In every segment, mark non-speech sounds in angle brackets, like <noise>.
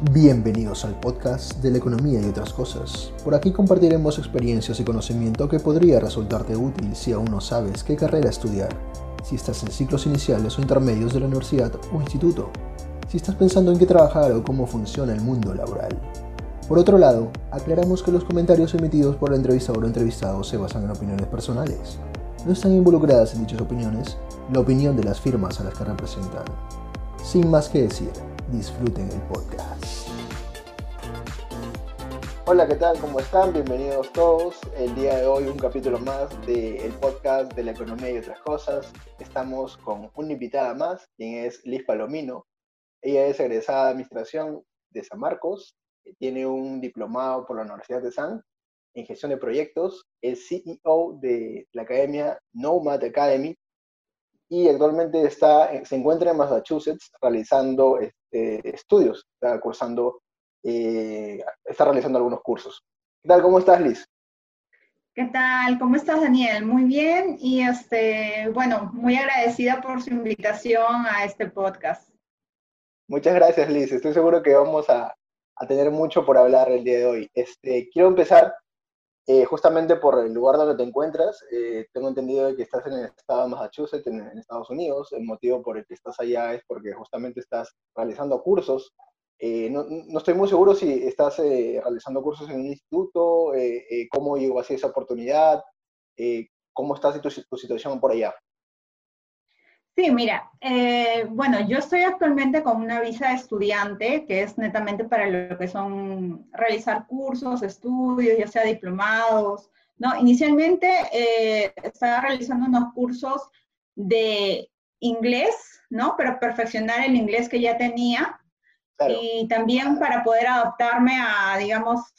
Bienvenidos al podcast de la economía y otras cosas. Por aquí compartiremos experiencias y conocimiento que podría resultarte útil si aún no sabes qué carrera estudiar, si estás en ciclos iniciales o intermedios de la universidad o instituto, si estás pensando en qué trabajar o cómo funciona el mundo laboral. Por otro lado, aclaramos que los comentarios emitidos por el entrevistador o entrevistado se basan en opiniones personales. No están involucradas en dichas opiniones la opinión de las firmas a las que representan. Sin más que decir, disfruten el podcast. Hola, ¿qué tal? ¿Cómo están? Bienvenidos todos. El día de hoy un capítulo más del podcast de la economía y otras cosas. Estamos con una invitada más, quien es Liz Palomino. Ella es egresada de Administración de San Marcos, tiene un diplomado por la Universidad de San en gestión de proyectos, es CEO de la academia Nomad Academy y actualmente está, se encuentra en Massachusetts realizando este, estudios, está cursando, eh, está realizando algunos cursos. ¿Qué tal? ¿Cómo estás, Liz? ¿Qué tal? ¿Cómo estás, Daniel? Muy bien y este, bueno, muy agradecida por su invitación a este podcast. Muchas gracias, Liz. Estoy seguro que vamos a, a tener mucho por hablar el día de hoy. Este, quiero empezar eh, justamente por el lugar donde te encuentras, eh, tengo entendido que estás en el estado de Massachusetts, en, Estados Unidos. El motivo por el que estás allá es porque justamente estás realizando cursos. Eh, no, no, estoy muy seguro si estás realizando cursos en un instituto, cómo llegó así esa oportunidad, cómo está tu, tu situación por allá. Sí, mira, eh, bueno, yo estoy actualmente con una visa de estudiante que es netamente para lo que son realizar cursos, estudios, ya sea diplomados, ¿no? Inicialmente eh, estaba realizando unos cursos de inglés, ¿no? Para perfeccionar el inglés que ya tenía y también para poder adaptarme a, digamos,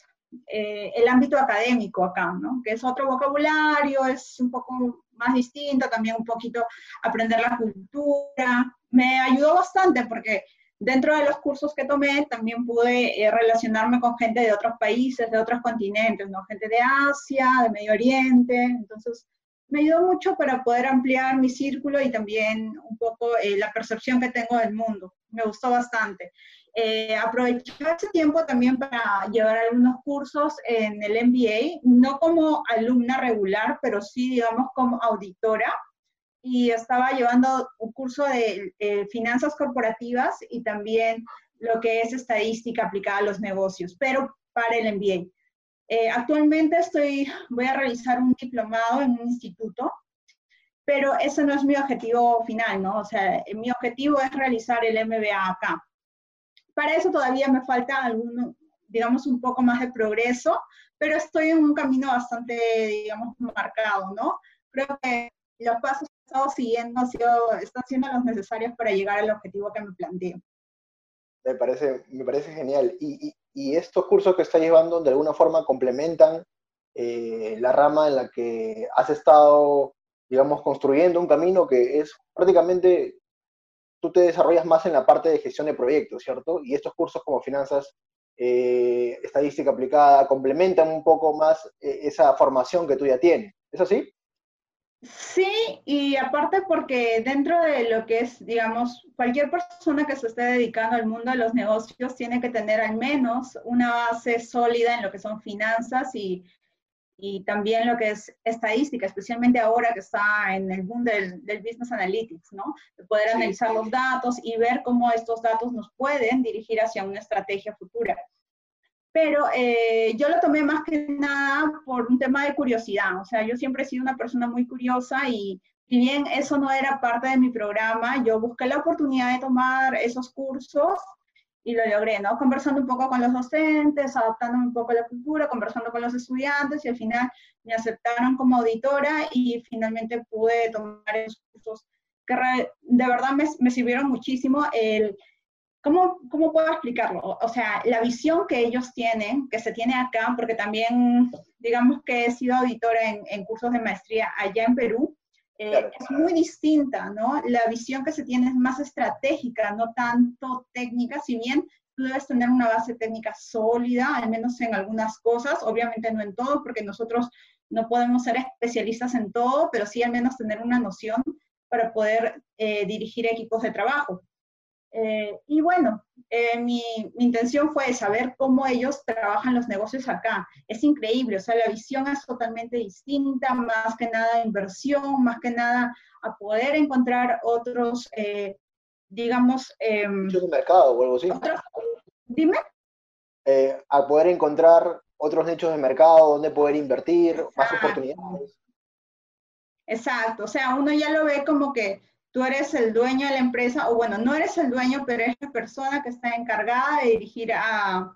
eh, el ámbito académico acá, ¿no? Que es otro vocabulario, es un poco más distinto, también un poquito aprender la cultura. Me ayudó bastante porque dentro de los cursos que tomé también pude eh, relacionarme con gente de otros países, de otros continentes, ¿no? Gente de Asia, de Medio Oriente, entonces me ayudó mucho para poder ampliar mi círculo y también un poco eh, la percepción que tengo del mundo. Me gustó bastante. Eh, aproveché ese tiempo también para llevar algunos cursos en el MBA, no como alumna regular, pero sí, digamos, como auditora. Y estaba llevando un curso de eh, finanzas corporativas y también lo que es estadística aplicada a los negocios, pero para el MBA. Eh, actualmente estoy, voy a realizar un diplomado en un instituto, pero ese no es mi objetivo final, ¿no? O sea, mi objetivo es realizar el MBA acá. Para eso todavía me falta algún, digamos, un poco más de progreso, pero estoy en un camino bastante, digamos, marcado, ¿no? Creo que los pasos que he estado siguiendo sido, están siendo los necesarios para llegar al objetivo que me planteo. Me parece, me parece genial. Y, y, estos cursos que estás llevando de alguna forma complementan eh, la rama en la que has estado, digamos, construyendo un camino que es prácticamente tú te desarrollas más en la parte de gestión de proyectos, ¿cierto? Y estos cursos como finanzas, eh, estadística aplicada, complementan un poco más eh, esa formación que tú ya tienes. ¿Es así? Sí, y aparte porque dentro de lo que es, digamos, cualquier persona que se esté dedicando al mundo de los negocios tiene que tener al menos una base sólida en lo que son finanzas y y también lo que es estadística, especialmente ahora que está en el boom del, del business analytics, ¿no? De poder analizar los datos y ver cómo estos datos nos pueden dirigir hacia una estrategia futura. Pero eh, yo lo tomé más que nada por un tema de curiosidad, o sea, yo siempre he sido una persona muy curiosa y si bien eso no era parte de mi programa, yo busqué la oportunidad de tomar esos cursos y lo logré, ¿no? Conversando un poco con los docentes, adaptándome un poco la cultura, conversando con los estudiantes y al final me aceptaron como auditora y finalmente pude tomar esos cursos que de verdad me, me sirvieron muchísimo. El, ¿cómo, ¿Cómo puedo explicarlo? O sea, la visión que ellos tienen, que se tiene acá, porque también, digamos que he sido auditora en, en cursos de maestría allá en Perú, eh, es muy distinta, ¿no? La visión que se tiene es más estratégica, no tanto técnica, si bien tú debes tener una base técnica sólida, al menos en algunas cosas, obviamente no en todo, porque nosotros no podemos ser especialistas en todo, pero sí al menos tener una noción para poder eh, dirigir equipos de trabajo. Eh, y bueno, eh, mi, mi, intención fue saber cómo ellos trabajan los negocios acá. Es increíble, o sea, la visión es totalmente distinta, más que nada inversión, más que nada a poder encontrar otros, eh, digamos... Eh, de mercado o algo así. dime. Eh, a poder encontrar otros nichos de mercado donde poder invertir, más oportunidades. Exacto, o sea, uno ya lo ve como que tú eres el dueño de la empresa, o bueno, no eres el dueño, pero eres la persona que está encargada de dirigir a,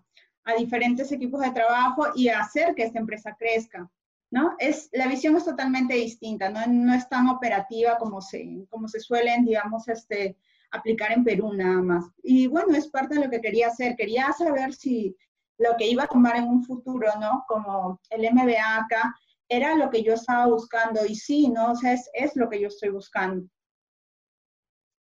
diferentes equipos de trabajo y hacer que esta empresa crezca. ¿No? Es, la visión es totalmente distinta, ¿no? es tan operativa como se, como se suelen, digamos, este, aplicar en Perú nada más. Y bueno, es parte de lo que quería hacer. Quería saber si lo que iba a tomar en un futuro, ¿no? Como el MBA acá, era lo que yo estaba buscando. Y sí, ¿no? Es, es lo que yo estoy buscando.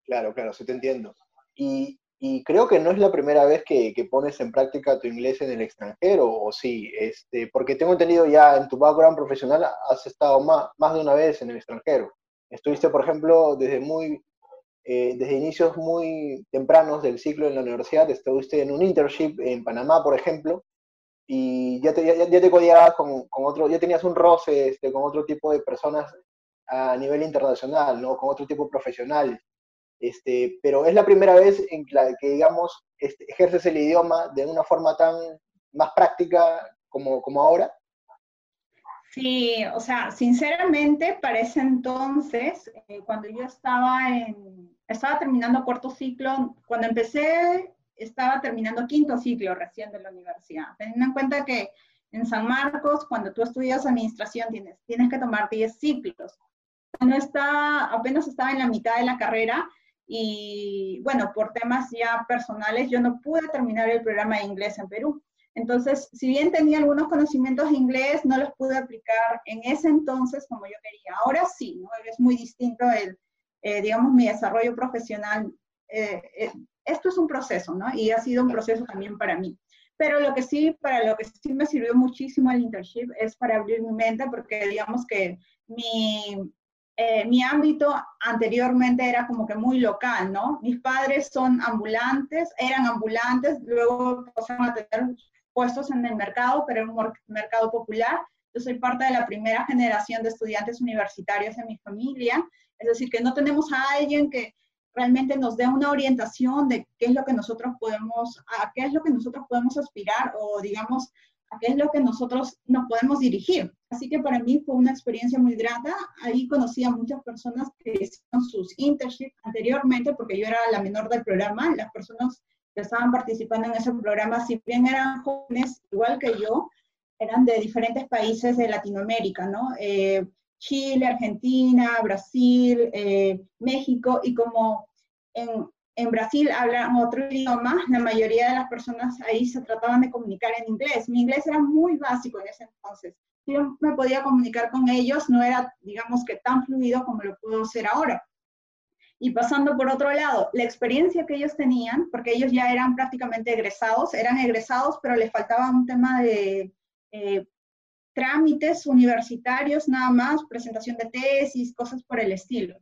Claro, claro, sí te entiendo. Y, y creo que no es la primera vez que, que, pones en práctica tu inglés en el extranjero, o sí, este, porque tengo entendido ya en tu background profesional has estado más, más de una vez en el extranjero. Estuviste, por ejemplo, desde muy, eh, desde inicios muy tempranos del ciclo en la universidad, estuviste en un internship en Panamá, por ejemplo, y ya te, ya, ya te codiabas con, con, otro, ya tenías un roce este, con otro tipo de personas a nivel internacional, ¿no? Con otro tipo de profesionales. Este, pero es la primera vez en la que, digamos, este, ejerces el idioma de una forma tan más práctica como, como ahora. Sí, o sea, sinceramente, para ese entonces, eh, cuando yo estaba en, estaba terminando cuarto ciclo, cuando empecé, estaba terminando quinto ciclo recién de la universidad, teniendo en cuenta que en San Marcos, cuando tú estudias administración, tienes, tienes que tomar 10 ciclos. No está, apenas estaba en la mitad de la carrera, y bueno, por temas ya personales, yo no pude terminar el programa de inglés en Perú. Entonces, si bien tenía algunos conocimientos de inglés, no los pude aplicar en ese entonces como yo quería. Ahora sí, ¿no? Es muy distinto el, eh, digamos, mi desarrollo profesional. Eh, eh, esto es un proceso, ¿no? Y ha sido un proceso también para mí. Pero lo que sí, para lo que sí me sirvió muchísimo el internship es para abrir mi mente, porque digamos que mi, eh, mi ámbito anteriormente era como que muy local, ¿no? Mis padres son ambulantes, eran ambulantes, luego pasaron a tener puestos en el mercado, pero en un mercado popular. Yo soy parte de la primera generación de estudiantes universitarios en mi familia, es decir, que no tenemos a alguien que realmente nos dé una orientación de qué es lo que nosotros podemos, a qué es lo que nosotros podemos aspirar o digamos a qué es lo que nosotros nos podemos dirigir. Así que para mí fue una experiencia muy grata. Ahí conocí a muchas personas que hicieron sus internships anteriormente, porque yo era la menor del programa. Las personas que estaban participando en ese programa, si bien eran jóvenes, igual que yo, eran de diferentes países de Latinoamérica, ¿no? Eh, Chile, Argentina, Brasil, eh, México, y como en, en Brasil hablan otro idioma, la mayoría de las personas ahí se trataban de comunicar en inglés. Mi inglés era muy básico en ese entonces. Yo me podía comunicar con ellos, no era, digamos que tan fluido como lo puedo hacer ahora. Y pasando por otro lado, la experiencia que ellos tenían, porque ellos ya eran prácticamente egresados, eran egresados, pero les faltaba un tema de eh, trámites universitarios nada más, presentación de tesis, cosas por el estilo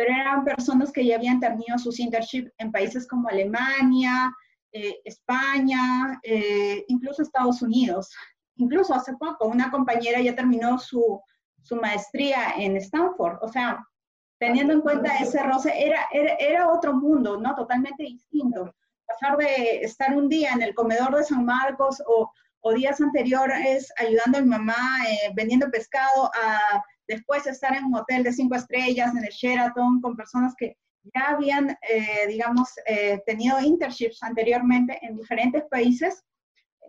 pero eran personas que ya habían terminado sus internships en países como Alemania, eh, España, eh, incluso Estados Unidos. Incluso hace poco una compañera ya terminó su, su maestría en Stanford. O sea, teniendo en cuenta ese roce, era, era, era, otro mundo, ¿no? Totalmente distinto. Pasar de estar un día en el comedor de San Marcos o, o días anteriores ayudando a mi mamá eh, vendiendo pescado a después estar en un hotel de cinco estrellas, en el Sheraton, con personas que ya habían, eh, digamos, eh, tenido internships anteriormente en diferentes países,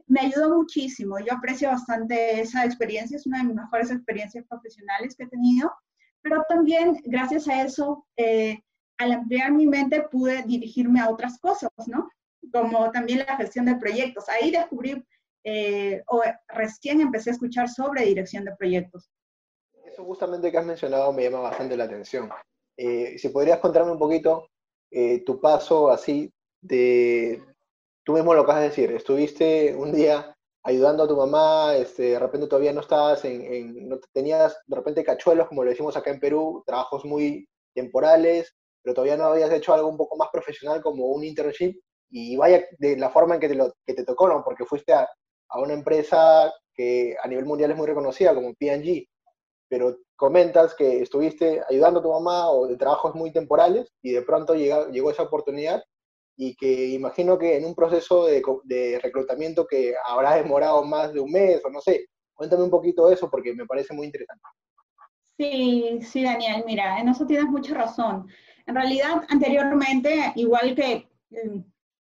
me ayudó muchísimo. Yo aprecio bastante esa experiencia, es una de mis mejores experiencias profesionales que he tenido, pero también gracias a eso, eh, al ampliar mi mente, pude dirigirme a otras cosas, ¿no? Como también la gestión de proyectos. Ahí descubrí, o recién empecé a escuchar sobre dirección de proyectos eso justamente que has mencionado me llama bastante la atención. Eh, si podrías contarme un poquito eh, tu paso así de, tú mismo lo acabas de decir, estuviste un día ayudando a tu mamá, este, de repente todavía no estabas en, no tenías de repente cachuelos, como le decimos acá en Perú, trabajos muy temporales, pero todavía no habías hecho algo un poco más profesional como un internship y vaya de la forma en que te, lo, que te tocó, ¿no? Porque fuiste a, a una empresa que a nivel mundial es muy reconocida como P&G, pero comentas que estuviste ayudando a tu mamá o de trabajos muy temporales y de pronto llega, llegó esa oportunidad y que imagino que en un proceso de, de, reclutamiento que habrá demorado más de un mes o no sé, cuéntame un poquito de eso porque me parece muy interesante. Sí, sí, Daniel, mira, en eso tienes mucha razón. En realidad, anteriormente, igual que mm,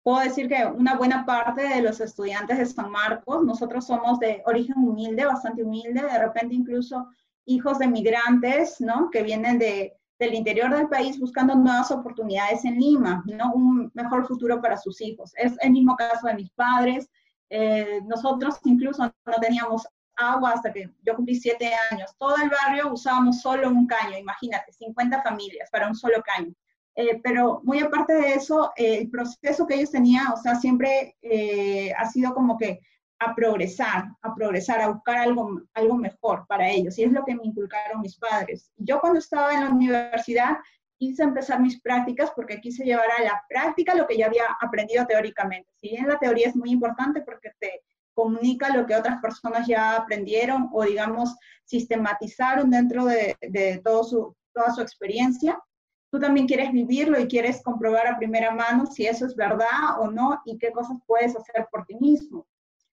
puedo decir que una buena parte de los estudiantes de San Marcos, nosotros somos de origen humilde, bastante humilde, de repente incluso hijos de migrantes, ¿no? Que vienen de, del interior del país buscando nuevas oportunidades en Lima, ¿no? Un mejor futuro para sus hijos. Es el mismo caso de mis padres. Eh, nosotros incluso no teníamos agua hasta que yo cumplí siete años. Todo el barrio usábamos solo un caño, imagínate, 50 familias para un solo caño. Eh, pero muy aparte de eso, el proceso que ellos tenían, o sea, siempre eh, ha sido como que a progresar, a progresar, a buscar algo, algo mejor para ellos. Y es lo que me inculcaron mis padres. Yo cuando estaba en la universidad quise empezar mis prácticas porque quise llevar a la práctica lo que ya había aprendido teóricamente. Si bien la teoría es muy importante porque te comunica lo que otras personas ya aprendieron o, digamos, sistematizaron dentro de, toda su experiencia, tú también quieres vivirlo y quieres comprobar a primera mano si eso es verdad o no y qué cosas puedes hacer por ti mismo.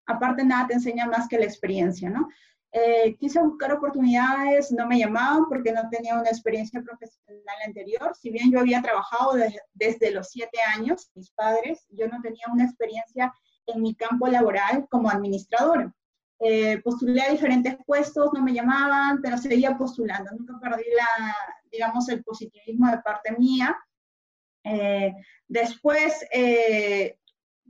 Aparte, nada te enseña más que la experiencia, ¿no? Eh, quise buscar oportunidades, no me llamaban porque no tenía una experiencia profesional anterior. Si bien yo había trabajado desde los siete años, mis padres, yo no tenía una experiencia en mi campo laboral como administradora. Eh, postulé a diferentes puestos, no me llamaban, pero seguía postulando. Nunca perdí la, digamos, el positivismo de parte mía. Eh, después eh,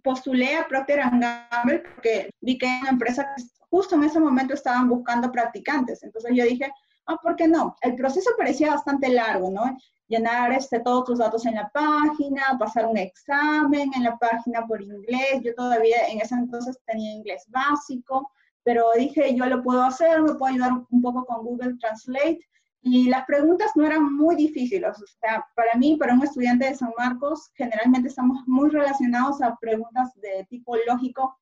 postulé a Procter Gamble porque vi que era una empresa que justo en ese momento estaban buscando practicantes. Entonces yo dije, ah, ¿por qué no? El proceso parecía bastante largo, ¿no? Llenar este, todos tus datos en la página, pasar un examen en la página por inglés. Yo todavía en ese entonces tenía inglés básico pero dije, yo lo puedo hacer, me puedo ayudar un poco con Google Translate. Y las preguntas no eran muy difíciles. O sea, para mí, para un estudiante de San Marcos, generalmente estamos muy relacionados a preguntas de tipo lógico,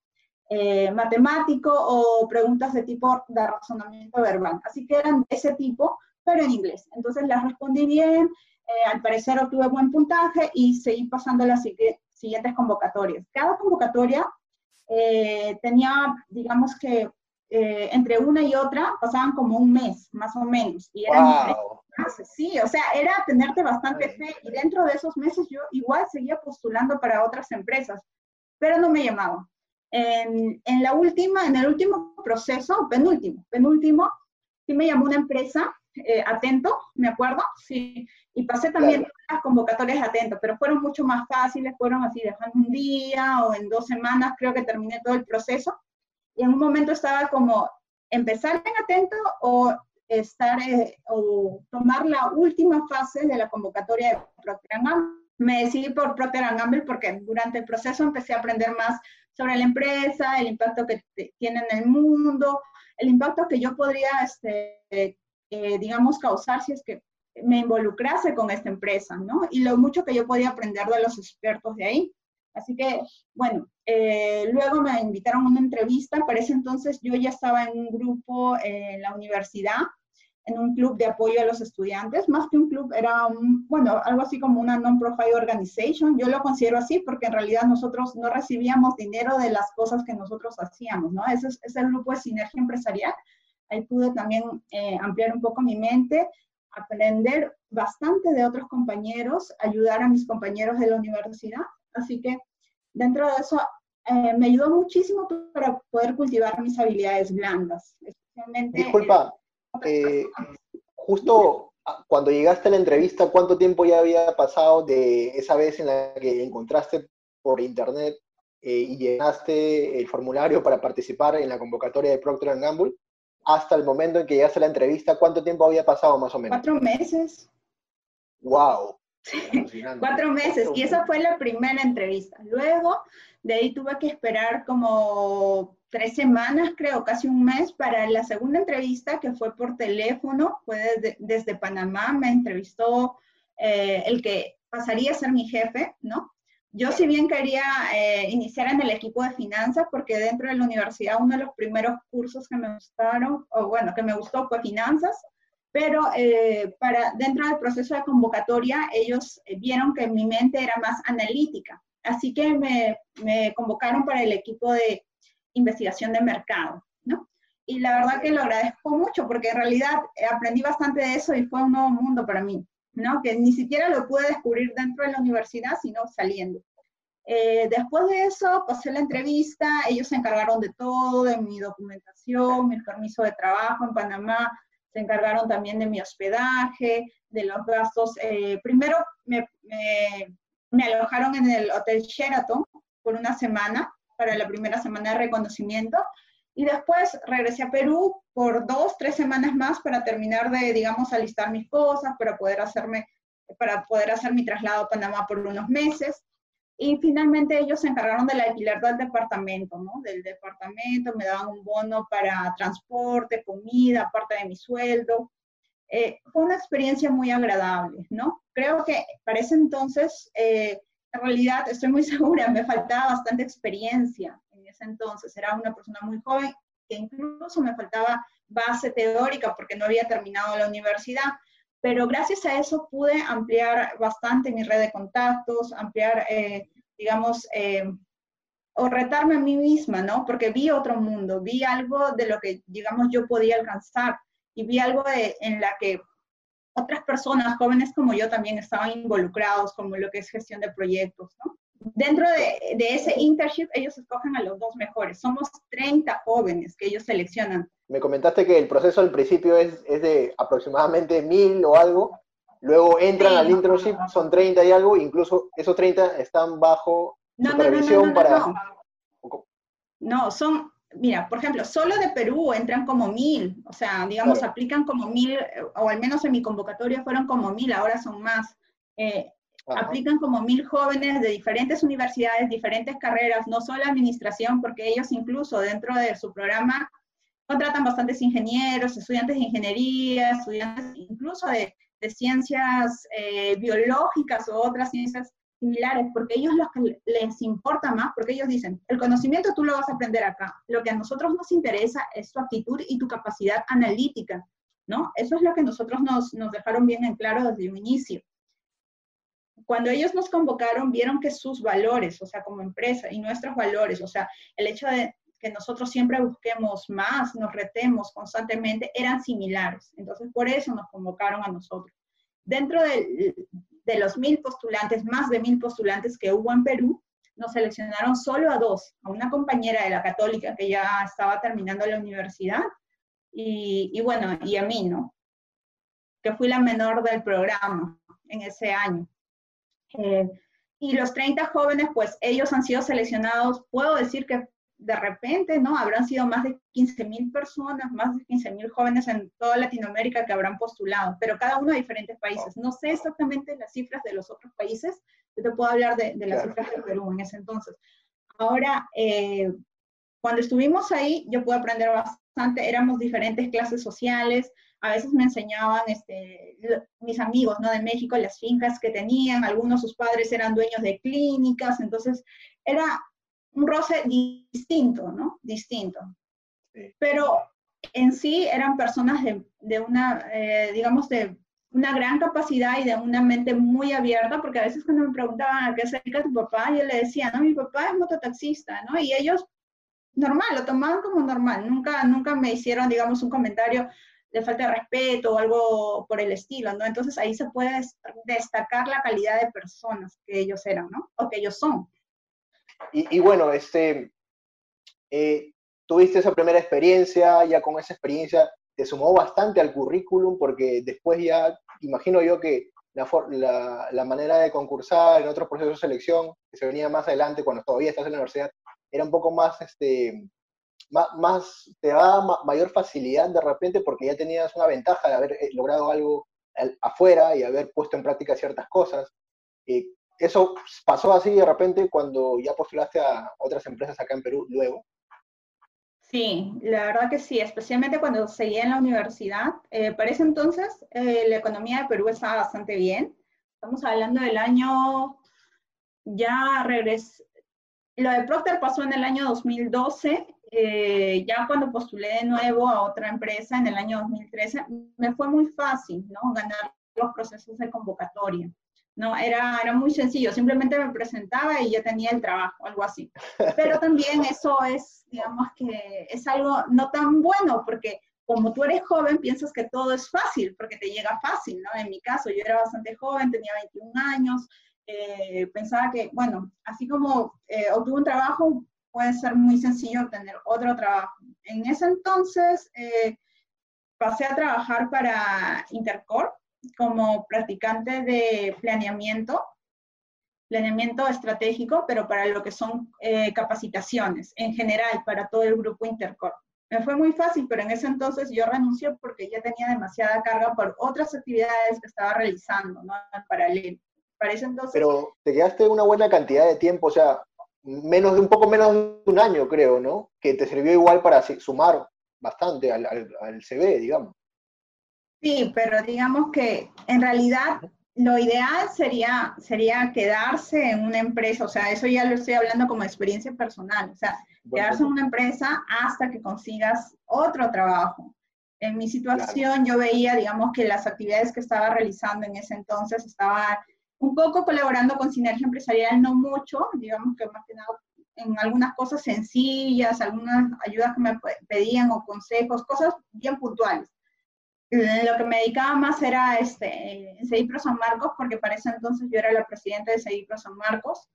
eh, matemático o preguntas de tipo de razonamiento verbal. Así que eran de ese tipo, pero en inglés. Entonces las respondí bien, eh, al parecer obtuve buen puntaje y seguí pasando las siguientes convocatorias. Cada convocatoria eh, tenía, digamos que eh, entre una y otra pasaban como un mes, más o menos. Y eran meses, sí, o sea, era tenerte bastante fe. Y dentro de esos meses yo igual seguía postulando para otras empresas, pero no me llamaban. En, en la última, en el último proceso, penúltimo, penúltimo, sí me llamó una empresa eh, atento, me acuerdo, sí, y pasé también las convocatorias atento, pero fueron mucho más fáciles, fueron así, dejando un día o en dos semanas, creo que terminé todo el proceso, y en un momento estaba como empezar en atento o estar eh, o tomar la última fase de la convocatoria de Procter Gamble. Me decidí por Procter Gamble porque durante el proceso empecé a aprender más sobre la empresa, el impacto que tiene en el mundo, el impacto que yo podría este, eh, digamos, causar si es que me involucrase con esta empresa, ¿no? Y lo mucho que yo podía aprender de los expertos de ahí. Así que, bueno, eh, luego me invitaron a una entrevista. Para ese entonces yo ya estaba en un grupo en la universidad, en un club de apoyo a los estudiantes. Más que un club, era un, bueno, algo así como una non-profit organization. Yo lo considero así porque en realidad nosotros no recibíamos dinero de las cosas que nosotros hacíamos, ¿no? Ese es, es el grupo de sinergia empresarial Ahí pude también eh, ampliar un poco mi mente, aprender bastante de otros compañeros, ayudar a mis compañeros de la universidad. Así que dentro de eso eh, me ayudó muchísimo para poder cultivar mis habilidades blandas. Especialmente Disculpa, eh, justo cuando llegaste a la entrevista, ¿cuánto tiempo ya había pasado de esa vez en la que encontraste por internet y llenaste el formulario para participar en la convocatoria de Procter Gamble? hasta el momento en que llegaste a la entrevista, ¿cuánto tiempo había pasado más o menos? Cuatro meses. ¡Wow! Cuatro meses. Y esa fue la primera entrevista. Luego, de ahí tuve que esperar como tres semanas, creo, casi un mes, para la segunda entrevista, que fue por teléfono, fue desde, Panamá, me entrevistó eh, el que pasaría a ser mi jefe, ¿no? Yo si bien quería eh, iniciar en el equipo de finanzas, porque dentro de la universidad uno de los primeros cursos que me gustaron, o bueno, que me gustó fue finanzas, pero eh, para, dentro del proceso de convocatoria ellos eh, vieron que mi mente era más analítica, así que me, me convocaron para el equipo de investigación de mercado, ¿no? Y la verdad que lo agradezco mucho porque en realidad aprendí bastante de eso y fue un nuevo mundo para mí. ¿no? Que ni siquiera lo pude descubrir dentro de la universidad, sino saliendo. Eh, después de eso, pasé la entrevista, ellos se encargaron de todo, de mi documentación, mi permiso de trabajo en Panamá, se encargaron también de mi hospedaje, de los gastos. Eh, primero me, me, alojaron en el Hotel Sheraton por una semana, para la primera semana de reconocimiento, y después regresé a Perú por dos, tres semanas más para terminar de, digamos, alistar mis cosas, para poder hacerme, para poder hacer mi traslado a Panamá por unos meses. Y finalmente ellos se encargaron del alquiler del departamento, ¿no? Del departamento, me daban un bono para transporte, comida, aparte de mi sueldo. Eh, fue una experiencia muy agradable, ¿no? Creo que para ese entonces, eh, en realidad, estoy muy <laughs> segura, me faltaba bastante experiencia ese entonces. Era una persona muy joven que incluso me faltaba base teórica porque no había terminado la universidad. Pero gracias a eso pude ampliar bastante mi red de contactos, ampliar, eh, digamos, eh, o retarme a mí misma, ¿no? Porque vi otro mundo, vi algo de lo que, digamos, yo podía alcanzar y vi algo en la que otras personas jóvenes como yo también estaban involucrados, como lo que es gestión de proyectos, ¿no? Dentro de, ese internship ellos escogen a los dos mejores. Somos 30 jóvenes que ellos seleccionan. Me comentaste que el proceso al principio es, de aproximadamente mil o algo. Luego entran al internship, son 30 y algo, incluso esos 30 están bajo supervisión para... No, son, mira, por ejemplo, solo de Perú entran como mil, o sea, digamos, aplican como mil, o al menos en mi convocatoria fueron como mil, ahora son más. Eh, Aplican como mil jóvenes de diferentes universidades, diferentes carreras, no solo administración, porque ellos incluso dentro de su programa contratan bastantes ingenieros, estudiantes de ingeniería, estudiantes incluso de, ciencias eh, biológicas o otras ciencias similares, porque ellos lo que les importa más, porque ellos dicen, el conocimiento tú lo vas a aprender acá, lo que a nosotros nos interesa es tu actitud y tu capacidad analítica, ¿no? Eso es lo que nosotros nos, nos dejaron bien en claro desde un inicio cuando ellos nos convocaron, vieron que sus valores, o sea, como empresa, y nuestros valores, o sea, el hecho de que nosotros siempre busquemos más, nos retemos constantemente, eran similares. Entonces, por eso nos convocaron a nosotros. Dentro de, de los mil postulantes, más de mil postulantes que hubo en Perú, nos seleccionaron solo a dos, a una compañera de la católica que ya estaba terminando la universidad, y, y bueno, y a mí, ¿no? Que fui la menor del programa en ese año. Eh, y los 30 jóvenes, pues ellos han sido seleccionados, puedo decir que de repente, ¿no? Habrán sido más de 15 mil personas, más de 15 mil jóvenes en toda Latinoamérica que habrán postulado, pero cada uno de diferentes países. No sé exactamente las cifras de los otros países, yo te puedo hablar de, las cifras de Perú en ese entonces. Ahora, eh, cuando estuvimos ahí, yo pude aprender bastante, éramos diferentes clases sociales, a veces me enseñaban este, mis amigos ¿no? de México las fincas que tenían, algunos sus padres eran dueños de clínicas, entonces era un roce distinto, ¿no? Distinto. Pero en sí eran personas de, de una, eh, digamos, de una gran capacidad y de una mente muy abierta, porque a veces cuando me preguntaban a qué se dedica tu papá, yo le decía, no, mi papá es mototaxista, ¿no? Y ellos, normal, lo tomaban como normal, nunca, nunca me hicieron, digamos, un comentario, de falta de respeto o algo por el estilo, ¿no? Entonces ahí se puede destacar la calidad de personas que ellos eran, ¿no? O que ellos son. Y, bueno, este, eh, tuviste esa primera experiencia, ya con esa experiencia te sumó bastante al currículum porque después ya, imagino yo que la, la, la, manera de concursar en otros procesos de selección, que se venía más adelante cuando todavía estás en la universidad, era un poco más, este, más, te da mayor facilidad de repente porque ya tenías una ventaja de haber eh, logrado algo afuera y haber puesto en práctica ciertas cosas. Eh, ¿Eso pasó así de repente cuando ya postulaste a otras empresas acá en Perú luego? Sí, la verdad que sí, especialmente cuando seguía en la universidad. Eh, para ese entonces la economía de Perú estaba bastante bien. Estamos hablando del año, ya regresé, lo de Procter pasó en el año 2012, eh, ya cuando postulé de nuevo a otra empresa en el año 2013, me fue muy fácil, ¿no? Ganar los procesos de convocatoria. No, era, era muy sencillo, simplemente me presentaba y ya tenía el trabajo, algo así. Pero <laughs> también eso es, digamos que es algo no tan bueno, porque como tú eres joven, piensas que todo es fácil, porque te llega fácil, ¿no? En mi caso, yo era bastante joven, tenía 21 años, eh, pensaba que, bueno, así como eh, obtuve un trabajo, puede ser muy sencillo obtener otro trabajo. En ese entonces, eh, pasé a trabajar para Intercorp, como practicante de planeamiento, planeamiento estratégico, pero para lo que son eh, capacitaciones en general para todo el grupo Intercorp. Me fue muy fácil, pero en ese entonces yo renuncié porque ya tenía demasiada carga por otras actividades que estaba realizando, ¿no? En paralelo. Para ese entonces... Pero te quedaste una buena cantidad de tiempo, o sea, menos de un poco menos de un año, creo, ¿no? Que te sirvió igual para sumar bastante al, al, al CV, digamos. Sí, pero digamos que en realidad lo ideal sería, sería quedarse en una empresa, o sea, eso ya lo estoy hablando como experiencia personal, o sea, quedarse en una empresa hasta que consigas otro trabajo. En mi situación yo veía, digamos, que las actividades que estaba realizando en ese entonces estaba un poco colaborando con Sinergia Empresarial, no mucho, digamos que más que nada en algunas cosas sencillas, algunas ayudas que me pedían o consejos, cosas bien puntuales lo que me dedicaba más era este, en CEIPRO San Marcos, porque para ese entonces yo era la presidenta de CEIPRO San Marcos.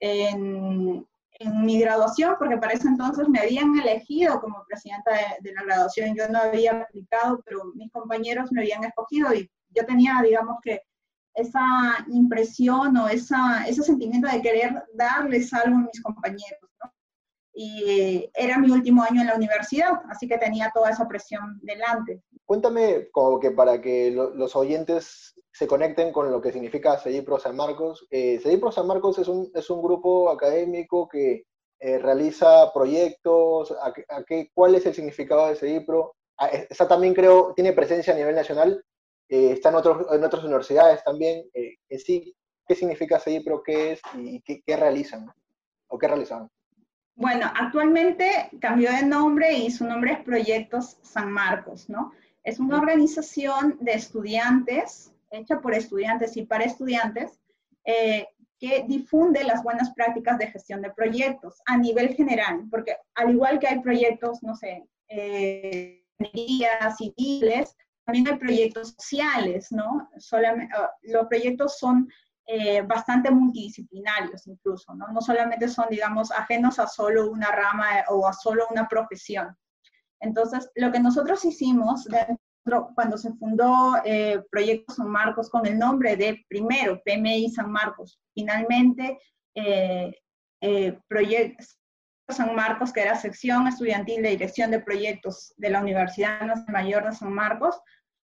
En, en, mi graduación, porque para ese entonces me habían elegido como presidenta de, la graduación, yo no había aplicado, pero mis compañeros me habían escogido y yo tenía, digamos que, esa impresión o esa, ese sentimiento de querer darles algo a mis compañeros. ¿no? y era mi último año en la universidad, así que tenía toda esa presión delante. Cuéntame, como que para que los oyentes se conecten con lo que significa CEDIPRO San Marcos. Eh, CEDIPRO San Marcos es un, es un grupo académico que eh, realiza proyectos. A, qué, ¿Cuál es el significado de CEDIPRO? Ah, está también, creo, tiene presencia a nivel nacional, eh, está en, otros, en otras universidades también. Eh, sí, ¿Qué significa CEDIPRO? ¿Qué es y qué, qué realizan? ¿O qué realizaban? Bueno, actualmente cambió de nombre y su nombre es Proyectos San Marcos, ¿no? Es una organización de estudiantes, hecha por estudiantes y para estudiantes, eh, que difunde las buenas prácticas de gestión de proyectos a nivel general, porque al igual que hay proyectos, no sé, eh, civiles, también hay proyectos sociales, ¿no? Solamente, ah, los proyectos son eh, bastante multidisciplinarios incluso, ¿no? No solamente son, digamos, ajenos a solo una rama o a solo una profesión. Entonces, lo que nosotros hicimos dentro, cuando se fundó eh, Proyecto San Marcos con el nombre de primero PMI San Marcos, finalmente eh, eh, Proyecto San Marcos, que era sección estudiantil de dirección de proyectos de la Universidad Mayor de San Marcos,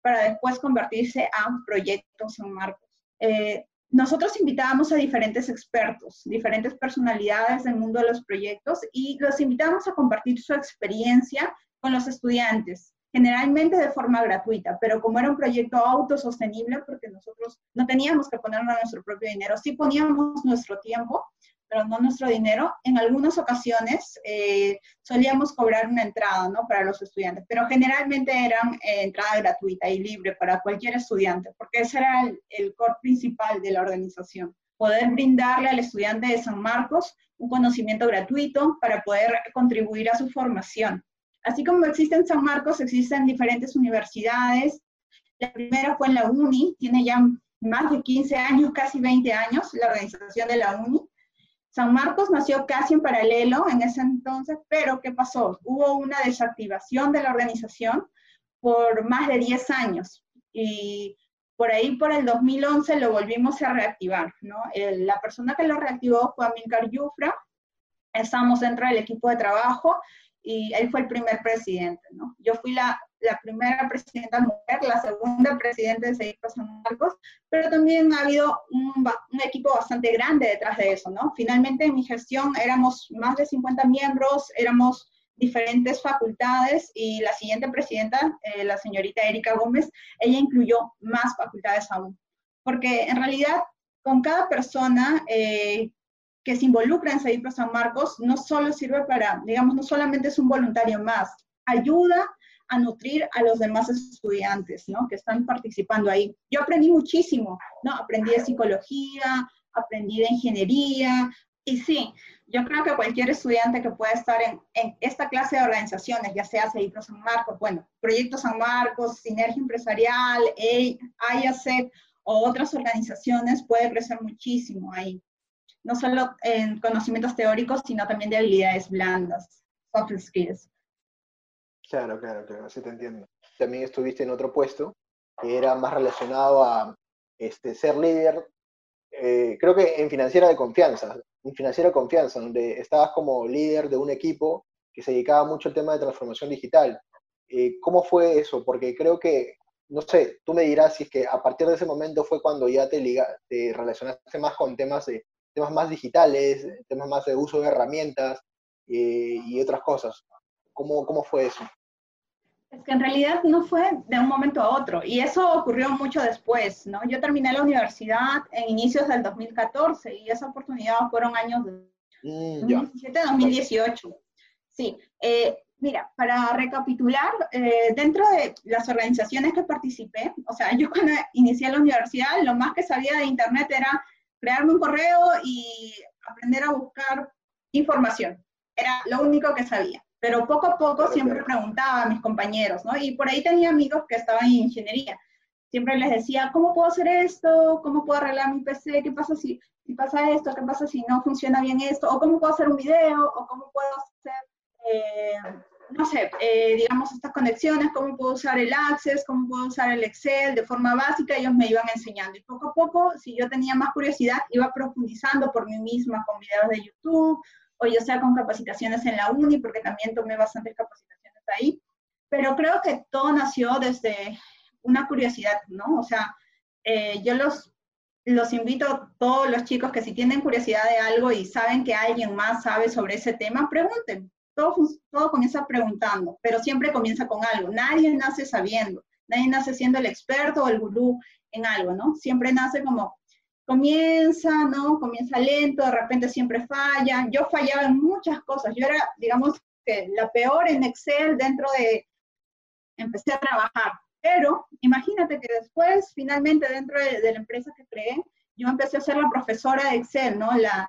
para después convertirse a Proyecto San Marcos. Eh, nosotros invitábamos a diferentes expertos, diferentes personalidades del mundo de los proyectos y los invitábamos a compartir su experiencia con los estudiantes, generalmente de forma gratuita, pero como era un proyecto autosostenible, porque nosotros no teníamos que ponernos nuestro propio dinero, sí poníamos nuestro tiempo, pero no nuestro dinero. En algunas ocasiones eh, solíamos cobrar una entrada ¿no? para los estudiantes, pero generalmente eran eh, entrada gratuita y libre para cualquier estudiante, porque ese era el, el core principal de la organización, poder brindarle al estudiante de San Marcos un conocimiento gratuito para poder contribuir a su formación. Así como existe en San Marcos, existen diferentes universidades. La primera fue en la UNI, tiene ya más de 15 años, casi 20 años, la organización de la UNI. San Marcos nació casi en paralelo en ese entonces, pero ¿qué pasó? Hubo una desactivación de la organización por más de 10 años y por ahí por el 2011 lo volvimos a reactivar, ¿no? la persona que lo reactivó fue Amilcar Yufra, estamos dentro del equipo de trabajo y él fue el primer presidente, ¿no? Yo fui la, la primera presidenta mujer, la segunda presidenta de Seguir San Marcos, pero también ha habido un, un, equipo bastante grande detrás de eso, ¿no? Finalmente en mi gestión éramos más de 50 miembros, éramos diferentes facultades y la siguiente presidenta, eh, la señorita Erika Gómez, ella incluyó más facultades aún. porque en realidad con cada persona eh, que se involucra en Seguir San Marcos, no solo sirve para, digamos, no solamente es un voluntario más, ayuda a nutrir a los demás estudiantes, ¿no? Que están participando ahí. Yo aprendí muchísimo, ¿no? Aprendí de psicología, aprendí de ingeniería, y sí, yo creo que cualquier estudiante que pueda estar en, esta clase de organizaciones, ya sea CEIPRO San Marcos, bueno, Proyecto San Marcos, Sinergia Empresarial, IASEC o otras organizaciones, puede crecer muchísimo ahí. No solo en conocimientos teóricos, sino también de habilidades blandas, soft skills. Claro, claro, claro, así te entiendo. También estuviste en otro puesto que era más relacionado a este, ser líder, eh, creo que en financiera de confianza, en financiera de confianza, donde estabas como líder de un equipo que se dedicaba mucho al tema de transformación digital. Eh, ¿Cómo fue eso? Porque creo que, no sé, tú me dirás si es que a partir de ese momento fue cuando ya te, liga, te relacionaste más con temas, de, temas más digitales, temas más de uso de herramientas eh, y otras cosas. ¿Cómo, ¿Cómo fue eso? Es que en realidad no fue de un momento a otro y eso ocurrió mucho después, ¿no? Yo terminé la universidad en inicios del 2014 y esa oportunidad fueron años de 2017, 2018. Sí, eh, mira, para recapitular, eh, dentro de las organizaciones que participé, o sea, yo cuando inicié la universidad, lo más que sabía de Internet era crearme un correo y aprender a buscar información. Era lo único que sabía pero poco a poco siempre preguntaba a mis compañeros, ¿no? Y por ahí tenía amigos que estaban en ingeniería. Siempre les decía, ¿cómo puedo hacer esto? ¿Cómo puedo arreglar mi PC? ¿Qué pasa si, si pasa esto? ¿Qué pasa si no funciona bien esto? ¿O cómo puedo hacer un video? ¿O cómo puedo hacer, eh, no sé, eh, digamos, estas conexiones? ¿Cómo puedo usar el Access? ¿Cómo puedo usar el Excel de forma básica? Ellos me iban enseñando. Y poco a poco, si yo tenía más curiosidad, iba profundizando por mí misma con videos de YouTube o ya sea con capacitaciones en la uni, porque también tomé bastantes capacitaciones ahí, pero creo que todo nació desde una curiosidad, ¿no? O sea, eh, yo los, los invito a todos los chicos que si tienen curiosidad de algo y saben que alguien más sabe sobre ese tema, pregunten. Todo, todo comienza preguntando, pero siempre comienza con algo. Nadie nace sabiendo, nadie nace siendo el experto o el gurú en algo, ¿no? Siempre nace como, comienza, ¿no? Comienza lento, de repente siempre falla. Yo fallaba en muchas cosas. Yo era, digamos, que la peor en Excel dentro de, empecé a trabajar. Pero imagínate que después, finalmente, dentro de, la empresa que creé, yo empecé a ser la profesora de Excel, ¿no? La,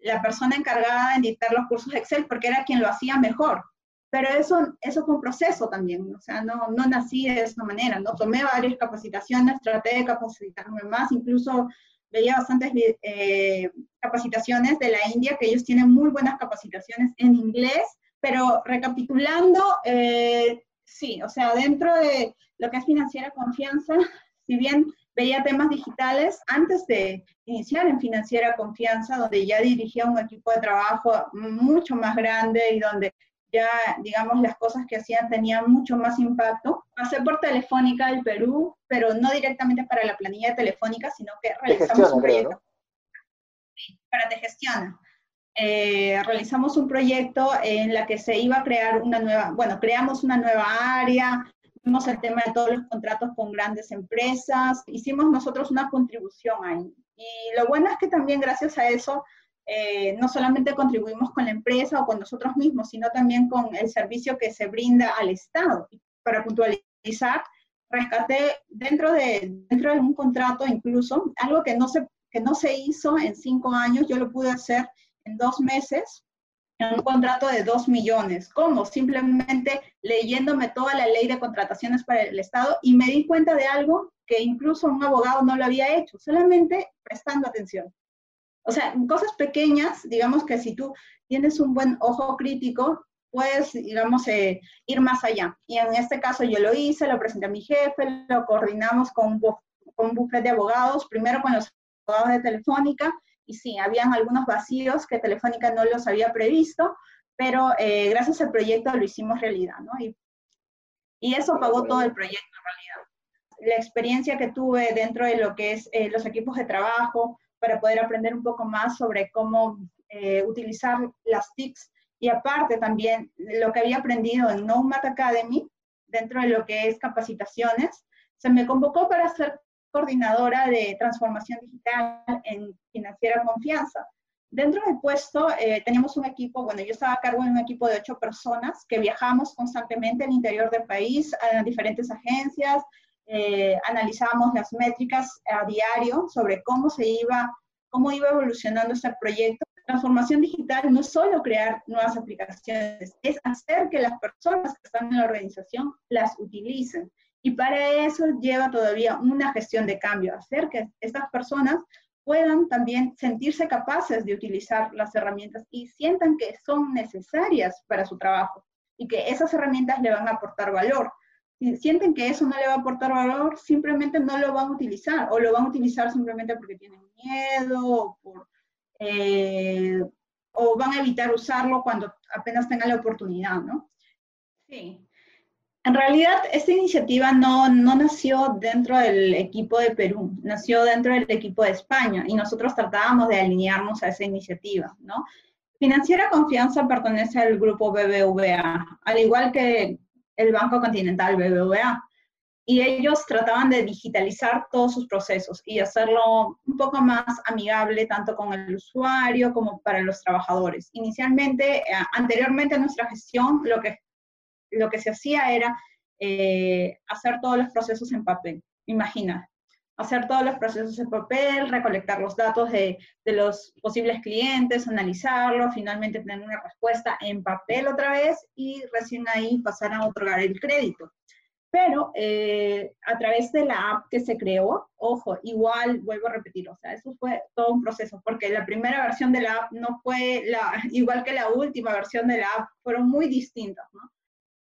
la persona encargada de dictar los cursos de Excel, porque era quien lo hacía mejor. Pero eso, eso fue un proceso también, o sea, no, no nací de esa manera, ¿no? Tomé varias capacitaciones, traté de capacitarme más, incluso veía bastantes eh, capacitaciones de la India, que ellos tienen muy buenas capacitaciones en inglés, pero recapitulando, eh, sí, o sea, dentro de lo que es financiera confianza, <laughs> si bien veía temas digitales, antes de iniciar en financiera confianza, donde ya dirigía un equipo de trabajo mucho más grande y donde ya, digamos, las cosas que hacían tenían mucho más impacto. Pasé por Telefónica del Perú, pero no directamente para la planilla de Telefónica, sino que realizamos un proyecto. para Te Gestiona. Eh, realizamos un proyecto en la que se iba a crear una nueva, bueno, creamos una nueva área, vimos el tema de todos los contratos con grandes empresas, hicimos nosotros una contribución ahí. Y lo bueno es que también gracias a eso eh, no solamente contribuimos con la empresa o con nosotros mismos, sino también con el servicio que se brinda al Estado. Para puntualizar, rescaté dentro de, dentro de un contrato incluso algo que no, se, que no se hizo en cinco años, yo lo pude hacer en dos meses, en un contrato de dos millones. ¿Cómo? Simplemente leyéndome toda la ley de contrataciones para el Estado y me di cuenta de algo que incluso un abogado no lo había hecho, solamente prestando atención. O sea, cosas pequeñas, digamos que si tú tienes un buen ojo crítico, puedes, digamos, eh, ir más allá. Y en este caso yo lo hice, lo presenté a mi jefe, lo coordinamos con, un buffet de abogados, primero con los abogados de Telefónica, y sí, habían algunos vacíos que Telefónica no los había previsto, pero eh, gracias al proyecto lo hicimos realidad, ¿no? Y, y eso pagó todo el proyecto en realidad. La experiencia que tuve dentro de lo que es eh, los equipos de trabajo, para poder aprender un poco más sobre cómo eh, utilizar las TICs y aparte también lo que había aprendido en Nomad Academy, dentro de lo que es capacitaciones, se me convocó para ser coordinadora de transformación digital en Financiera Confianza. Dentro del puesto eh, teníamos un equipo, bueno, yo estaba a cargo de un equipo de ocho personas que viajamos constantemente al interior del país, a diferentes agencias, eh, analizábamos las métricas a diario sobre cómo se iba, cómo iba evolucionando este proyecto. Transformación digital no es solo crear nuevas aplicaciones, es hacer que las personas que están en la organización las utilicen. Y para eso lleva todavía una gestión de cambio, hacer que estas personas puedan también sentirse capaces de utilizar las herramientas y sientan que son necesarias para su trabajo y que esas herramientas le van a aportar valor. Si sienten que eso no le va a aportar valor, simplemente no lo van a utilizar o lo van a utilizar simplemente porque tienen miedo o, por, eh, o van a evitar usarlo cuando apenas tengan la oportunidad, ¿no? Sí, en realidad, esta iniciativa no, no, nació dentro del equipo de Perú, nació dentro del equipo de España y nosotros tratábamos de alinearnos a esa iniciativa, ¿no? Financiera Confianza pertenece al grupo BBVA, al igual que el Banco Continental BBVA, y ellos trataban de digitalizar todos sus procesos y hacerlo un poco más amigable tanto con el usuario como para los trabajadores. Inicialmente, eh, anteriormente a nuestra gestión, lo que lo que se hacía era eh, hacer todos los procesos en papel. Imagina, hacer todos los procesos en papel, recolectar los datos de, los posibles clientes, analizarlo, finalmente tener una respuesta en papel otra vez y recién ahí pasar a otorgar el crédito. Pero eh, a través de la app que se creó, ojo, igual vuelvo a repetir, o sea, eso fue todo un proceso, porque la primera versión de la app no fue la, <laughs> igual que la última versión de la app, fueron muy distintas, ¿no?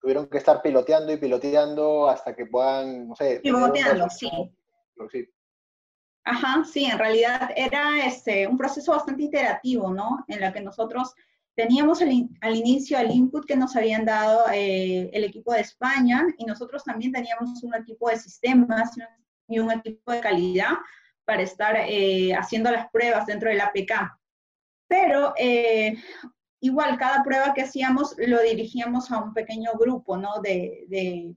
tuvieron que estar piloteando y piloteando hasta que puedan, no sé. Piloteando, sí. Ajá, sí, en realidad era este, un proceso bastante iterativo, ¿no? En la que nosotros teníamos al, inicio el input que nos habían dado eh, el equipo de España y nosotros también teníamos un equipo de sistemas y un equipo de calidad para estar eh, haciendo las pruebas dentro del APK. Pero eh, igual cada prueba que hacíamos lo dirigíamos a un pequeño grupo, ¿no? De,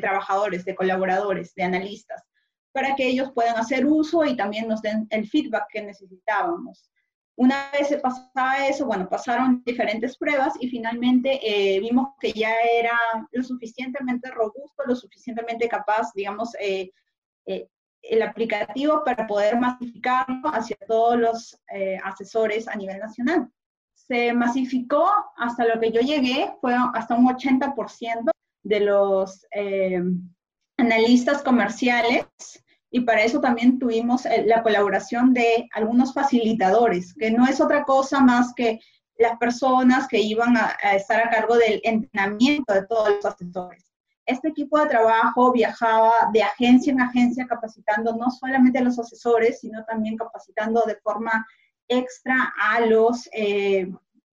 trabajadores, de colaboradores, de analistas, para que ellos puedan hacer uso y también nos den el feedback que necesitábamos. Una vez se pasaba eso, bueno, pasaron diferentes pruebas y finalmente eh, vimos que ya era lo suficientemente robusto, lo suficientemente capaz, digamos, eh, eh, el aplicativo para poder masificarlo hacia todos los asesores a nivel nacional se masificó hasta lo que yo llegué, fue hasta un 80% de los eh, analistas comerciales y para eso también tuvimos eh, la colaboración de algunos facilitadores, que no es otra cosa más que las personas que iban a, estar a cargo del entrenamiento de todos los asesores. Este equipo de trabajo viajaba de agencia en agencia capacitando no solamente a los asesores, sino también capacitando de forma extra a los, eh,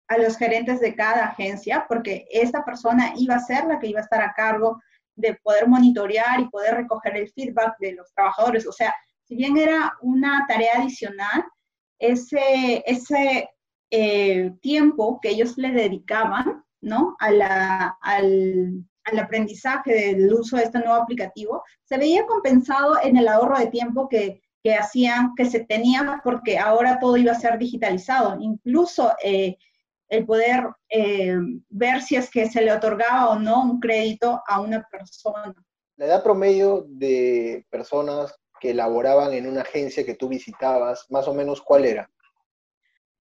a los gerentes de cada agencia, porque esta persona iba a ser la que iba a estar a cargo de poder monitorear y poder recoger el feedback de los trabajadores. O sea, si bien era una tarea adicional, ese, ese eh, tiempo que ellos le dedicaban ¿no? al, al aprendizaje del uso de este nuevo aplicativo, se veía compensado en el ahorro de tiempo que que hacían, que se tenía, porque ahora todo iba a ser digitalizado. Incluso eh, el poder eh, ver si es que se le otorgaba o no un crédito a una persona. La edad promedio de personas que laboraban en una agencia que tú visitabas, más o menos, ¿cuál era?